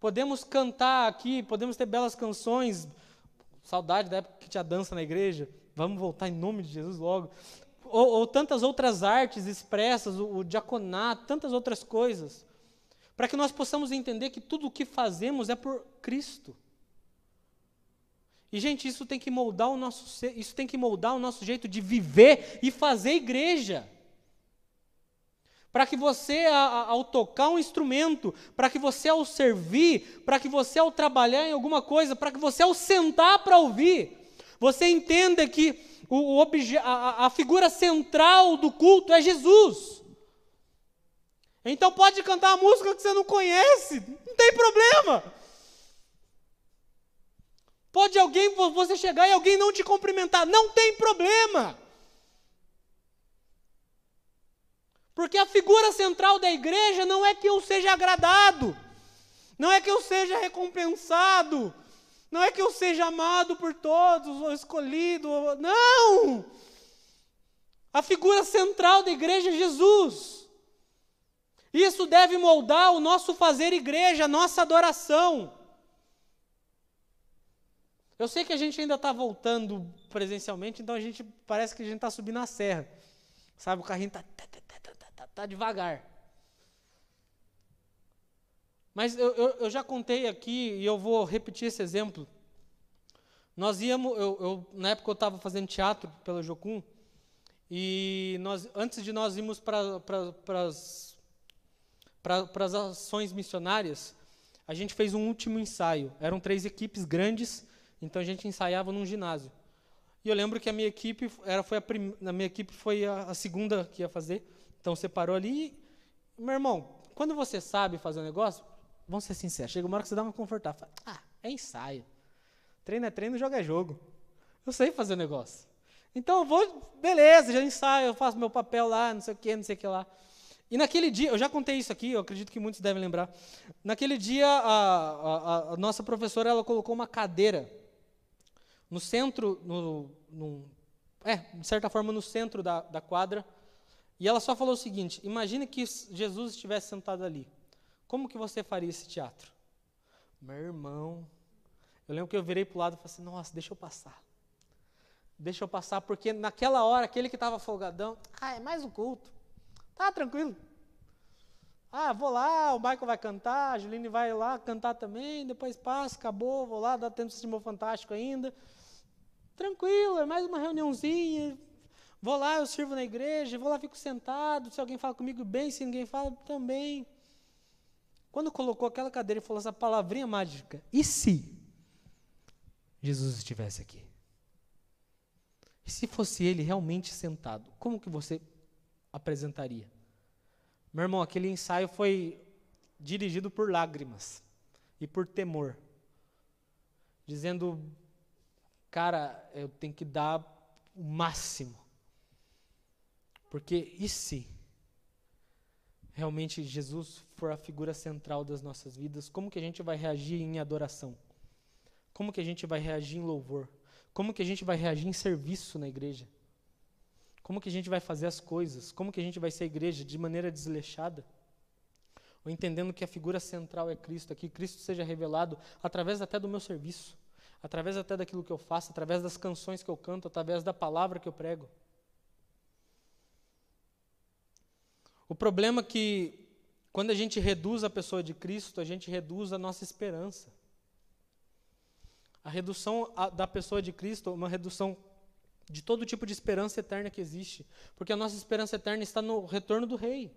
Podemos cantar aqui, podemos ter belas canções. Saudade da época que tinha dança na igreja. Vamos voltar em nome de Jesus logo. Ou, ou tantas outras artes expressas, o, o diaconato, tantas outras coisas. Para que nós possamos entender que tudo o que fazemos é por Cristo. E, gente, isso tem que moldar o nosso isso tem que moldar o nosso jeito de viver e fazer igreja para que você, ao tocar um instrumento, para que você, ao servir, para que você, ao trabalhar em alguma coisa, para que você, ao sentar para ouvir, você entenda que o, a, a figura central do culto é Jesus. Então pode cantar a música que você não conhece, não tem problema. Pode alguém, você chegar e alguém não te cumprimentar, não tem problema. Porque a figura central da igreja não é que eu seja agradado, não é que eu seja recompensado, não é que eu seja amado por todos, ou escolhido, não! A figura central da igreja é Jesus. Isso deve moldar o nosso fazer igreja, a nossa adoração. Eu sei que a gente ainda está voltando presencialmente, então a gente parece que a gente está subindo a serra. Sabe, o carrinho está tá devagar. Mas eu, eu, eu, já contei aqui e eu vou repetir esse exemplo. Nós íamos, eu, eu na época eu estava fazendo teatro pela Jocum, e nós, antes de nós irmos para as ações missionárias, a gente fez um último ensaio. Eram três equipes grandes, então a gente ensaiava num ginásio. E eu lembro que a minha equipe era, foi a, prim, a minha equipe foi a, a segunda que ia fazer. Então você parou ali. Meu irmão, quando você sabe fazer um negócio, vamos ser sinceros, chega uma hora que você dá uma confortável. Fala, ah, é ensaio. Treino é treino, jogo é jogo. Eu sei fazer o negócio. Então eu vou, beleza, já ensaio, eu faço meu papel lá, não sei o que, não sei o que lá. E naquele dia, eu já contei isso aqui, eu acredito que muitos devem lembrar. Naquele dia, a, a, a nossa professora ela colocou uma cadeira no centro, no, no, é, de certa forma, no centro da, da quadra, e ela só falou o seguinte: imagine que Jesus estivesse sentado ali. Como que você faria esse teatro? Meu irmão, eu lembro que eu virei para o lado e falei assim: nossa, deixa eu passar. Deixa eu passar, porque naquela hora, aquele que estava folgadão, ah, é mais um culto. Tá tranquilo. Ah, vou lá, o Michael vai cantar, a Juline vai lá cantar também, depois passa, acabou, vou lá, dá tempo de assistir fantástico ainda. Tranquilo, é mais uma reuniãozinha, Vou lá, eu sirvo na igreja, vou lá, fico sentado. Se alguém fala comigo bem, se ninguém fala, também. Quando colocou aquela cadeira e falou essa palavrinha mágica, e se Jesus estivesse aqui? E se fosse ele realmente sentado, como que você apresentaria? Meu irmão, aquele ensaio foi dirigido por lágrimas e por temor, dizendo: cara, eu tenho que dar o máximo, porque e se realmente Jesus for a figura central das nossas vidas, como que a gente vai reagir em adoração? Como que a gente vai reagir em louvor? Como que a gente vai reagir em serviço na igreja? Como que a gente vai fazer as coisas? Como que a gente vai ser igreja de maneira desleixada? Ou entendendo que a figura central é Cristo, que Cristo seja revelado através até do meu serviço, através até daquilo que eu faço, através das canções que eu canto, através da palavra que eu prego. O problema é que quando a gente reduz a pessoa de Cristo, a gente reduz a nossa esperança. A redução da pessoa de Cristo é uma redução de todo tipo de esperança eterna que existe, porque a nossa esperança eterna está no retorno do Rei,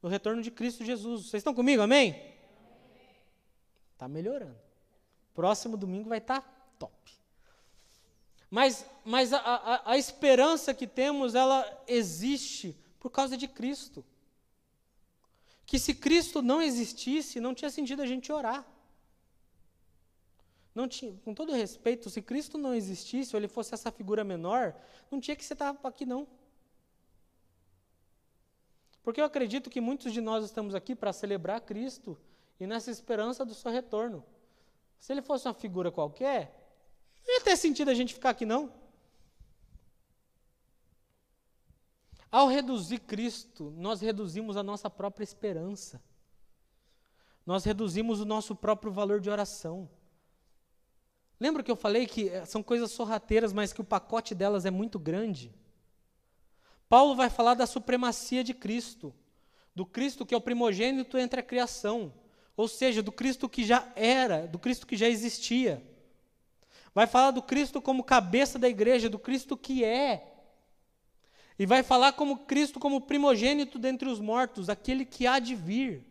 no retorno de Cristo Jesus. Vocês estão comigo? Amém? Está melhorando. Próximo domingo vai estar tá top. Mas, mas a, a, a esperança que temos, ela existe por causa de Cristo. Que se Cristo não existisse, não tinha sentido a gente orar. Tinha, com todo respeito, se Cristo não existisse, ou ele fosse essa figura menor, não tinha que você estar aqui, não. Porque eu acredito que muitos de nós estamos aqui para celebrar Cristo e nessa esperança do seu retorno. Se ele fosse uma figura qualquer, não ia ter sentido a gente ficar aqui, não. Ao reduzir Cristo, nós reduzimos a nossa própria esperança. Nós reduzimos o nosso próprio valor de oração. Lembra que eu falei que eh, são coisas sorrateiras, mas que o pacote delas é muito grande? Paulo vai falar da supremacia de Cristo, do Cristo que é o primogênito entre a criação, ou seja, do Cristo que já era, do Cristo que já existia. Vai falar do Cristo como cabeça da igreja, do Cristo que é. E vai falar como Cristo como primogênito dentre os mortos, aquele que há de vir.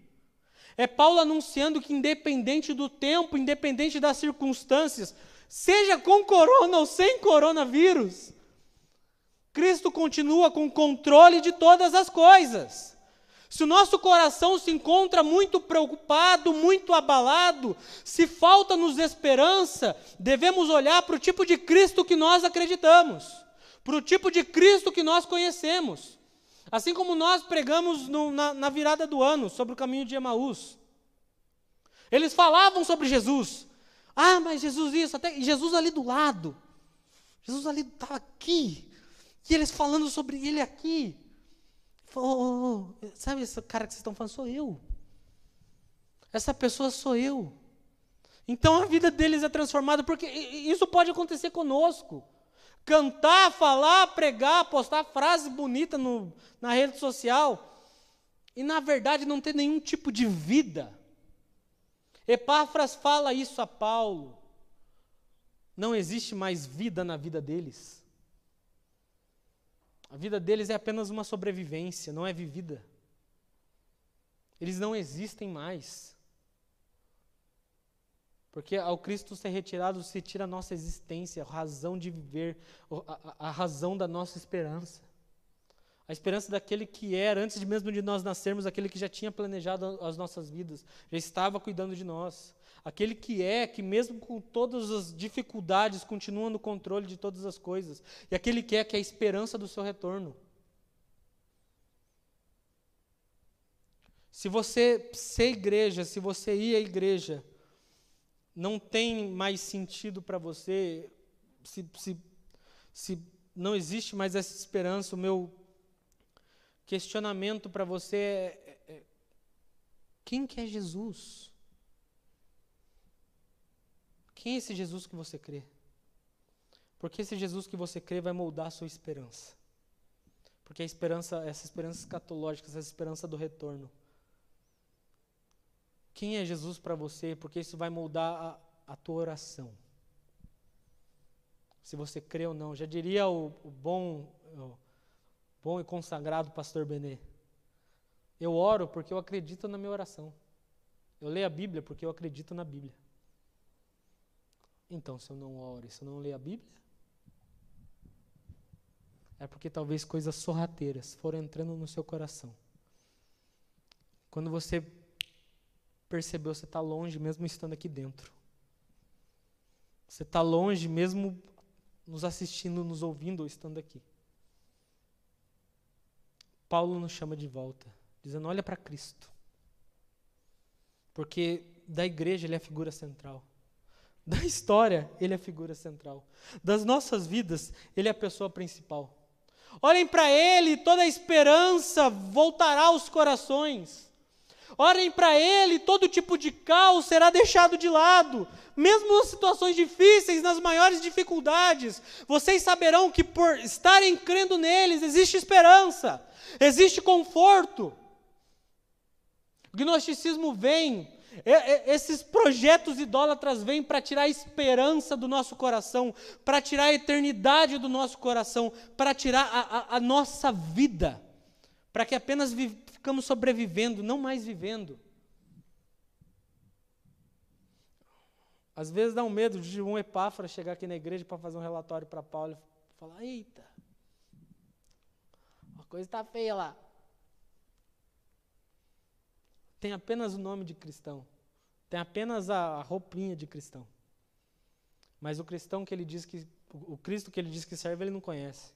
É Paulo anunciando que, independente do tempo, independente das circunstâncias, seja com corona ou sem coronavírus, Cristo continua com controle de todas as coisas. Se o nosso coração se encontra muito preocupado, muito abalado, se falta-nos esperança, devemos olhar para o tipo de Cristo que nós acreditamos, para o tipo de Cristo que nós conhecemos. Assim como nós pregamos no, na, na virada do ano sobre o caminho de Emaús. Eles falavam sobre Jesus. Ah, mas Jesus isso, até Jesus ali do lado. Jesus ali estava aqui. E eles falando sobre ele aqui. Oh, oh, sabe esse cara que vocês estão falando? Sou eu. Essa pessoa sou eu. Então a vida deles é transformada, porque isso pode acontecer conosco cantar, falar, pregar, postar frase bonita no, na rede social e, na verdade, não ter nenhum tipo de vida. Epáfras fala isso a Paulo. Não existe mais vida na vida deles. A vida deles é apenas uma sobrevivência, não é vivida. Eles não existem mais. Porque ao Cristo ser retirado, se tira a nossa existência, a razão de viver, a, a, razão da nossa esperança. A esperança daquele que era, antes mesmo de nós nascermos, aquele que já tinha planejado as nossas vidas, já estava cuidando de nós. Aquele que é, que mesmo com todas as dificuldades, continua no controle de todas as coisas. E aquele que é, que é a esperança do seu retorno. Se você ser igreja, se você ir à igreja, não tem mais sentido para você, se, se, se não existe mais essa esperança, o meu questionamento para você é, é, é quem que é Jesus? Quem é esse Jesus que você crê? Porque esse Jesus que você crê vai moldar a sua esperança. Porque a esperança, essa esperança escatológica, essa esperança do retorno, quem é Jesus para você, porque isso vai moldar a, a, tua oração. Se você crê ou não. Já diria o, o bom, o bom e consagrado pastor Benê. Eu oro porque eu acredito na minha oração. Eu leio a Bíblia porque eu acredito na Bíblia. Então, se eu não oro se eu não leio a Bíblia, é porque talvez coisas sorrateiras foram entrando no seu coração. Quando você percebeu, você está longe, mesmo estando aqui dentro. Você está longe, mesmo nos assistindo, nos ouvindo ou estando aqui. Paulo nos chama de volta, dizendo: olha para Cristo. Porque da igreja ele é a figura central. Da história, ele é a figura central. Das nossas vidas, ele é a pessoa principal. Olhem para ele, toda a esperança voltará aos corações. Olhem para ele, todo tipo de caos será deixado de lado. Mesmo nas situações difíceis, nas maiores dificuldades, vocês saberão que por estarem crendo neles existe esperança, existe conforto. O gnosticismo vem esses projetos idólatras vêm para tirar a esperança do nosso coração, para tirar a eternidade do nosso coração, para tirar a, a, a, nossa vida, para que apenas ficamos sobrevivendo, não mais vivendo. Às vezes dá um medo de um Epáfora chegar aqui na igreja para fazer um relatório para Paulo e falar: Eita, a coisa está feia lá tem apenas o nome de cristão, tem apenas a roupinha de cristão. Mas o cristão que ele diz que o Cristo que ele diz que serve, ele não conhece.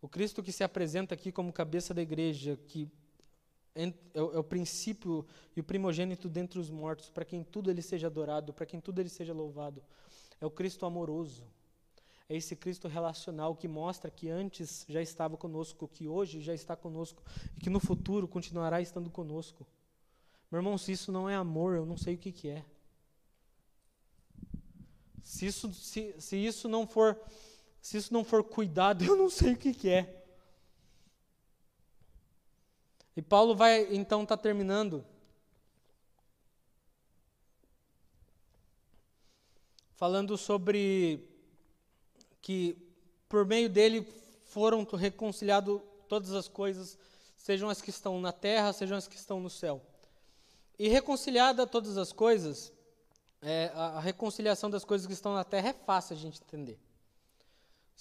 O Cristo que se apresenta aqui como cabeça da igreja, que é, é o princípio e o primogênito dentre os mortos, para quem tudo ele seja adorado, para quem tudo ele seja louvado. É o Cristo amoroso, é esse Cristo relacional que mostra que antes já estava conosco, que hoje já está conosco e que no futuro continuará estando conosco. Meu irmão, se isso não é amor, eu não sei o que, que é. Se isso, se, se isso não for se isso não for cuidado, eu não sei o que, que é. E Paulo vai então estar tá terminando falando sobre que por meio dele foram reconciliadas todas as coisas, sejam as que estão na terra, sejam as que estão no céu. E reconciliada todas as coisas, é, a, reconciliação das coisas que estão na terra é fácil a gente entender.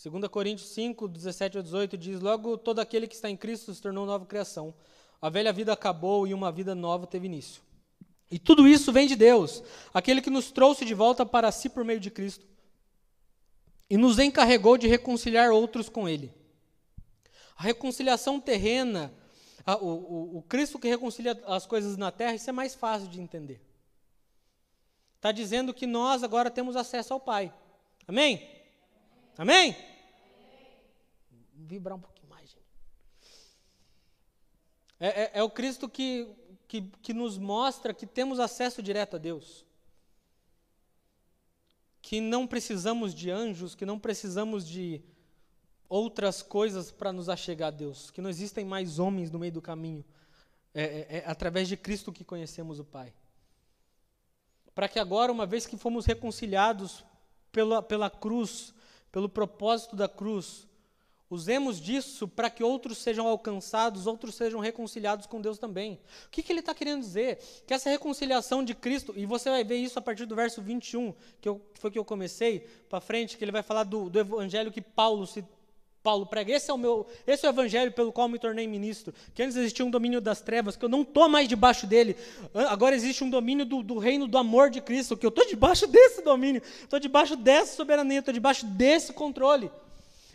2 Coríntios 5, 17 a 18 diz: Logo todo aquele que está em Cristo se tornou nova criação. A velha vida acabou e uma vida nova teve início. E tudo isso vem de Deus, aquele que nos trouxe de volta para si por meio de Cristo e nos encarregou de reconciliar outros com Ele. A reconciliação terrena, a, o, o, o, Cristo que reconcilia as coisas na terra, isso é mais fácil de entender. Está dizendo que nós agora temos acesso ao Pai. Amém? Amém? Amém? Vibrar um pouquinho mais, gente. É, é, é o Cristo que, que, que nos mostra que temos acesso direto a Deus que não precisamos de anjos, que não precisamos de outras coisas para nos achegar a Deus, que não existem mais homens no meio do caminho. É, é, é através de Cristo que conhecemos o Pai. Para que agora, uma vez que fomos reconciliados pela, pela cruz, pelo propósito da cruz, Usemos disso para que outros sejam alcançados, outros sejam reconciliados com Deus também. O que, que ele está querendo dizer? Que essa reconciliação de Cristo, e você vai ver isso a partir do verso 21, que, eu, foi que eu comecei, para frente, que ele vai falar do, do evangelho que Paulo se Paulo prega. Esse é o meu, esse é o evangelho pelo qual me tornei ministro. Que antes existia um domínio das trevas, que eu não estou mais debaixo dele. Agora existe um domínio do, do reino do amor de Cristo, que eu estou debaixo desse domínio, estou debaixo dessa soberania, estou debaixo desse controle.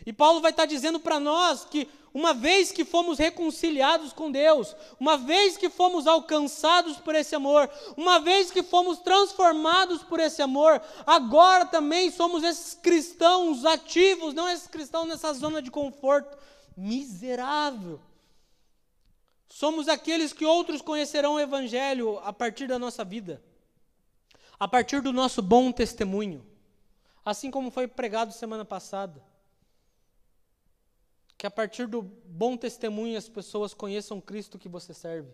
E Paulo vai estar dizendo para nós que, uma vez que fomos reconciliados com Deus, uma vez que fomos alcançados por esse amor, uma vez que fomos transformados por esse amor, agora também somos esses cristãos ativos, não esses cristãos nessa zona de conforto miserável. Somos aqueles que outros conhecerão o Evangelho a partir da nossa vida, a partir do nosso bom testemunho, assim como foi pregado semana passada que a partir do bom testemunho as pessoas conheçam Cristo que você serve.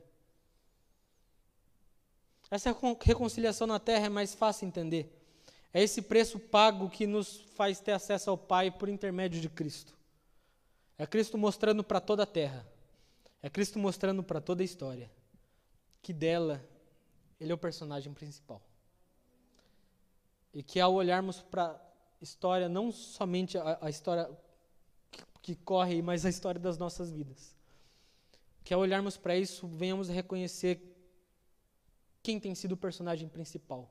Essa reconciliação na terra é mais fácil entender. É esse preço pago que nos faz ter acesso ao Pai por intermédio de Cristo. É Cristo mostrando para toda a terra. É Cristo mostrando para toda a história que dela ele é o personagem principal. E que ao olharmos para história, não somente a, a história que, corre, mas a história das nossas vidas. Que ao olharmos para isso, venhamos a reconhecer quem tem sido o personagem principal.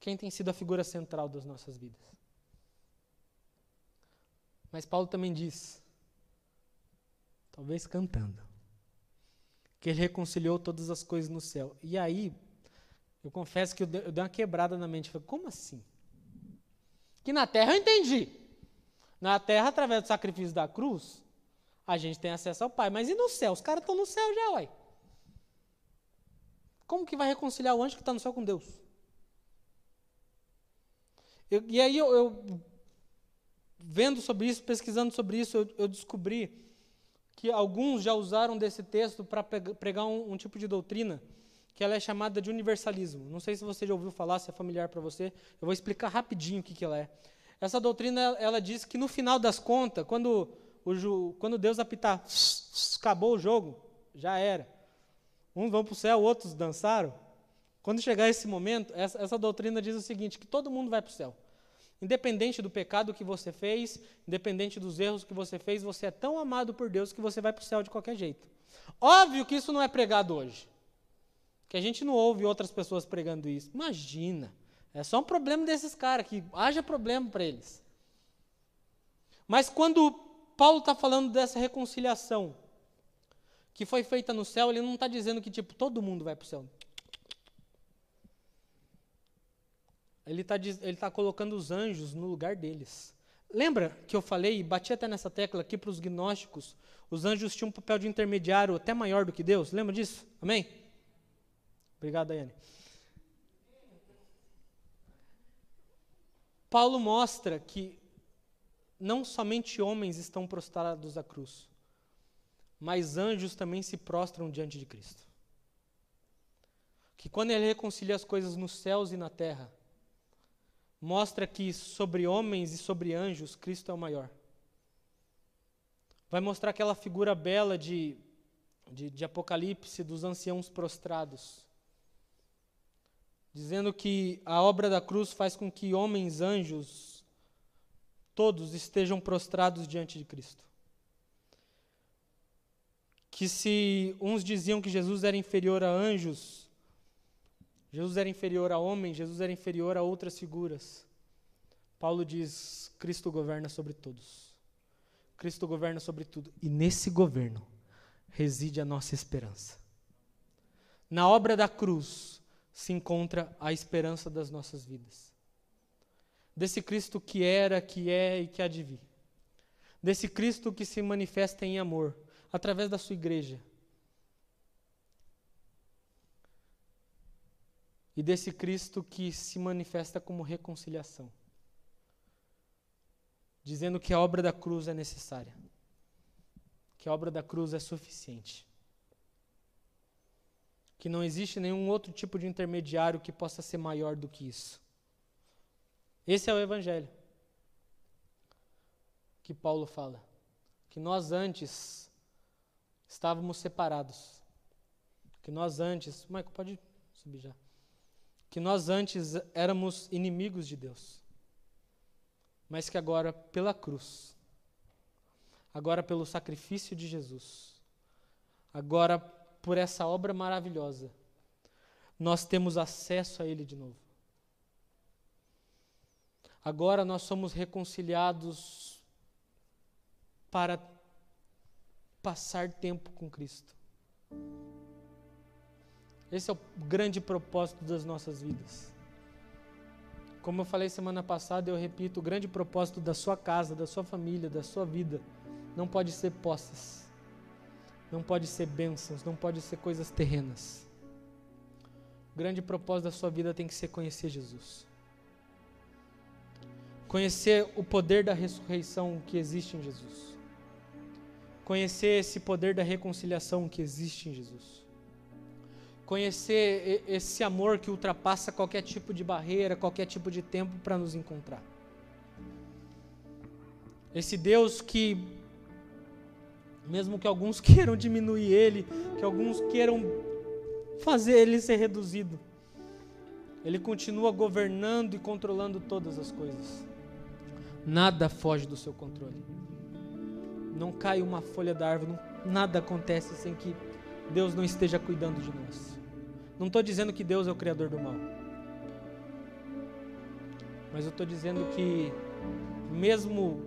Quem tem sido a figura central das nossas vidas. Mas Paulo também diz, talvez cantando, que ele reconciliou todas as coisas no céu. E aí, eu confesso que eu dei, uma quebrada na mente. Falei, como assim? Que na terra eu entendi. Na terra, através do sacrifício da cruz, a gente tem acesso ao Pai. Mas e no céu? Os caras estão no céu já, uai. Como que vai reconciliar o anjo que está no céu com Deus? Eu, e aí eu, eu, vendo sobre isso, pesquisando sobre isso, eu, eu, descobri que alguns já usaram desse texto para pregar um, um tipo de doutrina que ela é chamada de universalismo. Não sei se você já ouviu falar, se é familiar para você. Eu vou explicar rapidinho o que, que ela é. Essa doutrina, ela diz que no final das contas, quando, o, quando Deus apitar, acabou o jogo, já era. Uns vão para o céu, outros dançaram. Quando chegar esse momento, essa, essa doutrina diz o seguinte, que todo mundo vai para o céu. Independente do pecado que você fez, independente dos erros que você fez, você é tão amado por Deus que você vai para o céu de qualquer jeito. Óbvio que isso não é pregado hoje. Que a gente não ouve outras pessoas pregando isso. Imagina. É só um problema desses caras, que haja problema para eles. Mas quando Paulo está falando dessa reconciliação que foi feita no céu, ele não está dizendo que tipo todo mundo vai para o céu. Ele está ele tá colocando os anjos no lugar deles. Lembra que eu falei, bati até nessa tecla aqui para os gnósticos, os anjos tinham um papel de intermediário até maior do que Deus? Lembra disso? Amém? Obrigado, Daiane. Paulo mostra que não somente homens estão prostrados à cruz, mas anjos também se prostram diante de Cristo. Que quando ele reconcilia as coisas nos céus e na terra, mostra que sobre homens e sobre anjos, Cristo é o maior. Vai mostrar aquela figura bela de, de, de Apocalipse dos anciãos prostrados dizendo que a obra da cruz faz com que homens, anjos, todos estejam prostrados diante de Cristo. Que se uns diziam que Jesus era inferior a anjos, Jesus era inferior a homens, Jesus era inferior a outras figuras. Paulo diz: Cristo governa sobre todos. Cristo governa sobre tudo. E nesse governo reside a nossa esperança. Na obra da cruz, se encontra a esperança das nossas vidas. Desse Cristo que era, que é e que há de vir. Desse Cristo que se manifesta em amor, através da sua igreja. E desse Cristo que se manifesta como reconciliação. Dizendo que a obra da cruz é necessária. Que a obra da cruz é suficiente que não existe nenhum outro tipo de intermediário que possa ser maior do que isso. Esse é o Evangelho que Paulo fala. Que nós antes estávamos separados. Que nós antes. Michael, pode subir já. Que nós antes éramos inimigos de Deus. Mas que agora, pela cruz, agora pelo sacrifício de Jesus, agora por essa obra maravilhosa, nós temos acesso a Ele de novo. Agora nós somos reconciliados para passar tempo com Cristo. Esse é o grande propósito das nossas vidas. Como eu falei semana passada, eu repito: o grande propósito da sua casa, da sua família, da sua vida, não pode ser posses não pode ser bênçãos, não pode ser coisas terrenas. O grande propósito da sua vida tem que ser conhecer Jesus. Conhecer o poder da ressurreição que existe em Jesus. Conhecer esse poder da reconciliação que existe em Jesus. Conhecer esse amor que ultrapassa qualquer tipo de barreira, qualquer tipo de tempo para nos encontrar. Esse Deus que mesmo que alguns queiram diminuir ele, que alguns queiram fazer ele ser reduzido. Ele continua governando e controlando todas as coisas. Nada foge do seu controle. Não cai uma folha da árvore, nada acontece sem que Deus não esteja cuidando de nós. Não estou dizendo que Deus é o criador do mal. Mas eu estou dizendo que, mesmo,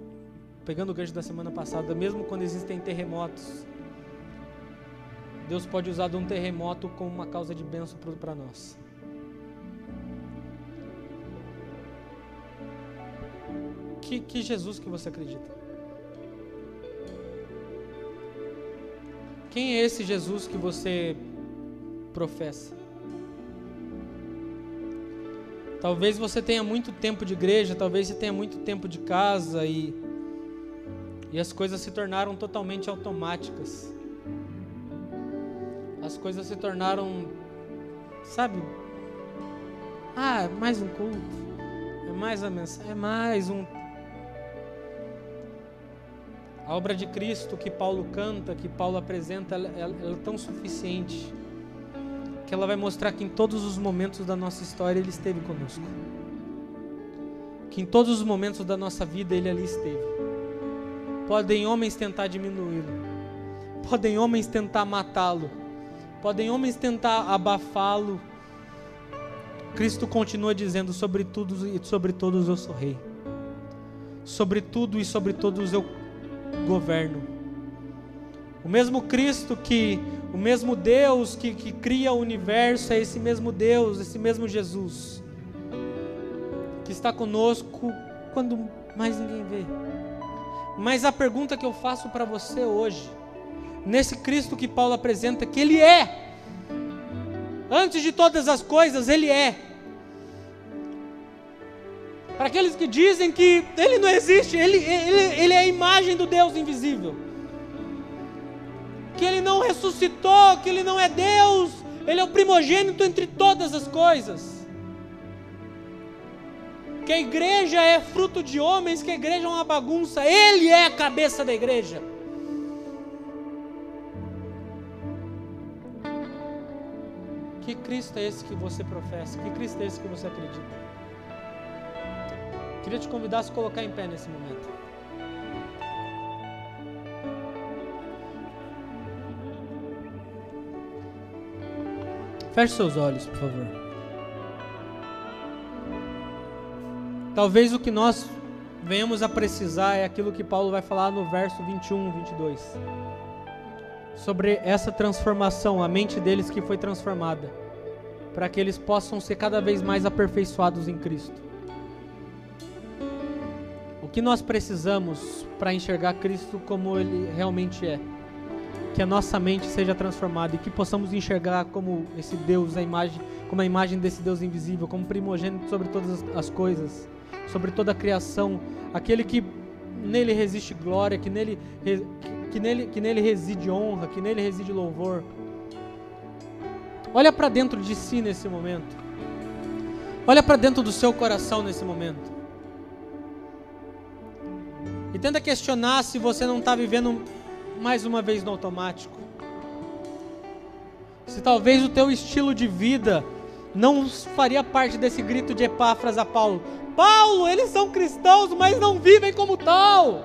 pegando o gancho da semana passada, mesmo quando existem terremotos, Deus pode usar de um terremoto como uma causa de bênção para nós. Que, que Jesus que você acredita? Quem é esse Jesus que você professa? Talvez você tenha muito tempo de igreja, talvez você tenha muito tempo de casa e, e as coisas se tornaram totalmente automáticas. As coisas se tornaram, sabe? Ah, é mais um culto, é mais a mensagem, é mais um. A obra de Cristo que Paulo canta, que Paulo apresenta, ela, ela, ela é tão suficiente que ela vai mostrar que em todos os momentos da nossa história Ele esteve conosco. Que em todos os momentos da nossa vida Ele ali esteve. Podem homens tentar diminuí-lo, podem homens tentar matá-lo, podem homens tentar abafá-lo. Cristo continua dizendo: sobre tudo e sobre todos eu sou rei, sobre tudo e sobre todos eu governo. O mesmo Cristo que o mesmo Deus que, que cria o universo é esse mesmo Deus, esse mesmo Jesus, que está conosco quando mais ninguém vê. Mas a pergunta que eu faço para você hoje, nesse Cristo que Paulo apresenta, que Ele é, antes de todas as coisas, Ele é. Para aqueles que dizem que Ele não existe, Ele, ele, ele é a imagem do Deus invisível que ele não ressuscitou, que ele não é Deus, ele é o primogênito entre todas as coisas. Que a igreja é fruto de homens, que a igreja é uma bagunça, ele é a cabeça da igreja. Que Cristo é esse que você professa? Que Cristo é esse que você acredita? Queria te convidar a se colocar em pé nesse momento. Feche seus olhos, por favor. Talvez o que nós venhamos a precisar é aquilo que Paulo vai falar no verso 21, 22. Sobre essa transformação, a mente deles que foi transformada, para que eles possam ser cada vez mais aperfeiçoados em Cristo. O que nós precisamos para enxergar Cristo como Ele realmente é? que a nossa mente seja transformada e que possamos enxergar como esse Deus, a imagem, como a imagem desse Deus invisível, como primogênito sobre todas as coisas, sobre toda a criação, aquele que nele resiste glória, que nele, que nele, que nele reside honra, que nele reside louvor. Olha para dentro de si nesse momento. Olha para dentro do seu coração nesse momento. E tenta questionar se você não está vivendo mais uma vez no automático. Se talvez o teu estilo de vida não faria parte desse grito de Epáfras a Paulo. Paulo, eles são cristãos, mas não vivem como tal.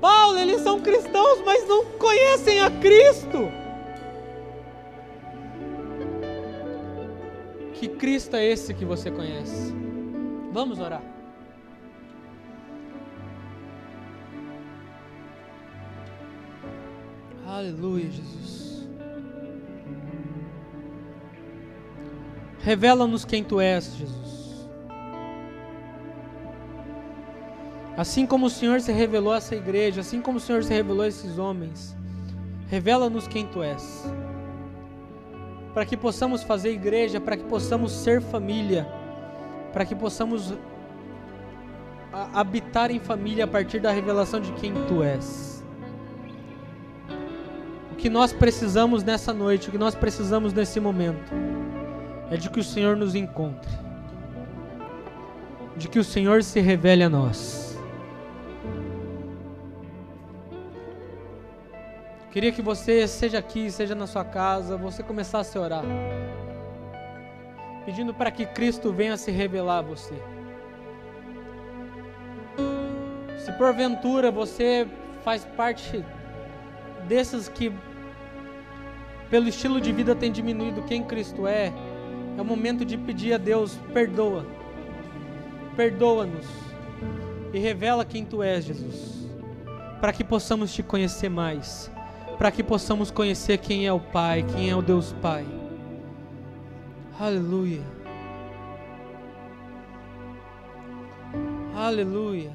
Paulo, eles são cristãos, mas não conhecem a Cristo. Que Cristo é esse que você conhece? Vamos orar. Aleluia, Jesus. Revela-nos quem tu és, Jesus. Assim como o Senhor se revelou a essa igreja, assim como o Senhor se revelou a esses homens, revela-nos quem tu és. Para que possamos fazer igreja, para que possamos ser família, para que possamos habitar em família a partir da revelação de quem tu és que nós precisamos nessa noite, o que nós precisamos nesse momento, é de que o Senhor nos encontre, de que o Senhor se revele a nós. Queria que você, seja aqui, seja na sua casa, você começasse a orar. Pedindo para que Cristo venha se revelar a você. Se porventura você faz parte desses que, pelo estilo de vida, tem diminuído quem Cristo é, é o momento de pedir a Deus: perdoa, perdoa-nos e revela quem tu és, Jesus, para que possamos te conhecer mais, para que possamos conhecer quem é o Pai, quem é o Deus Pai. Aleluia. Aleluia.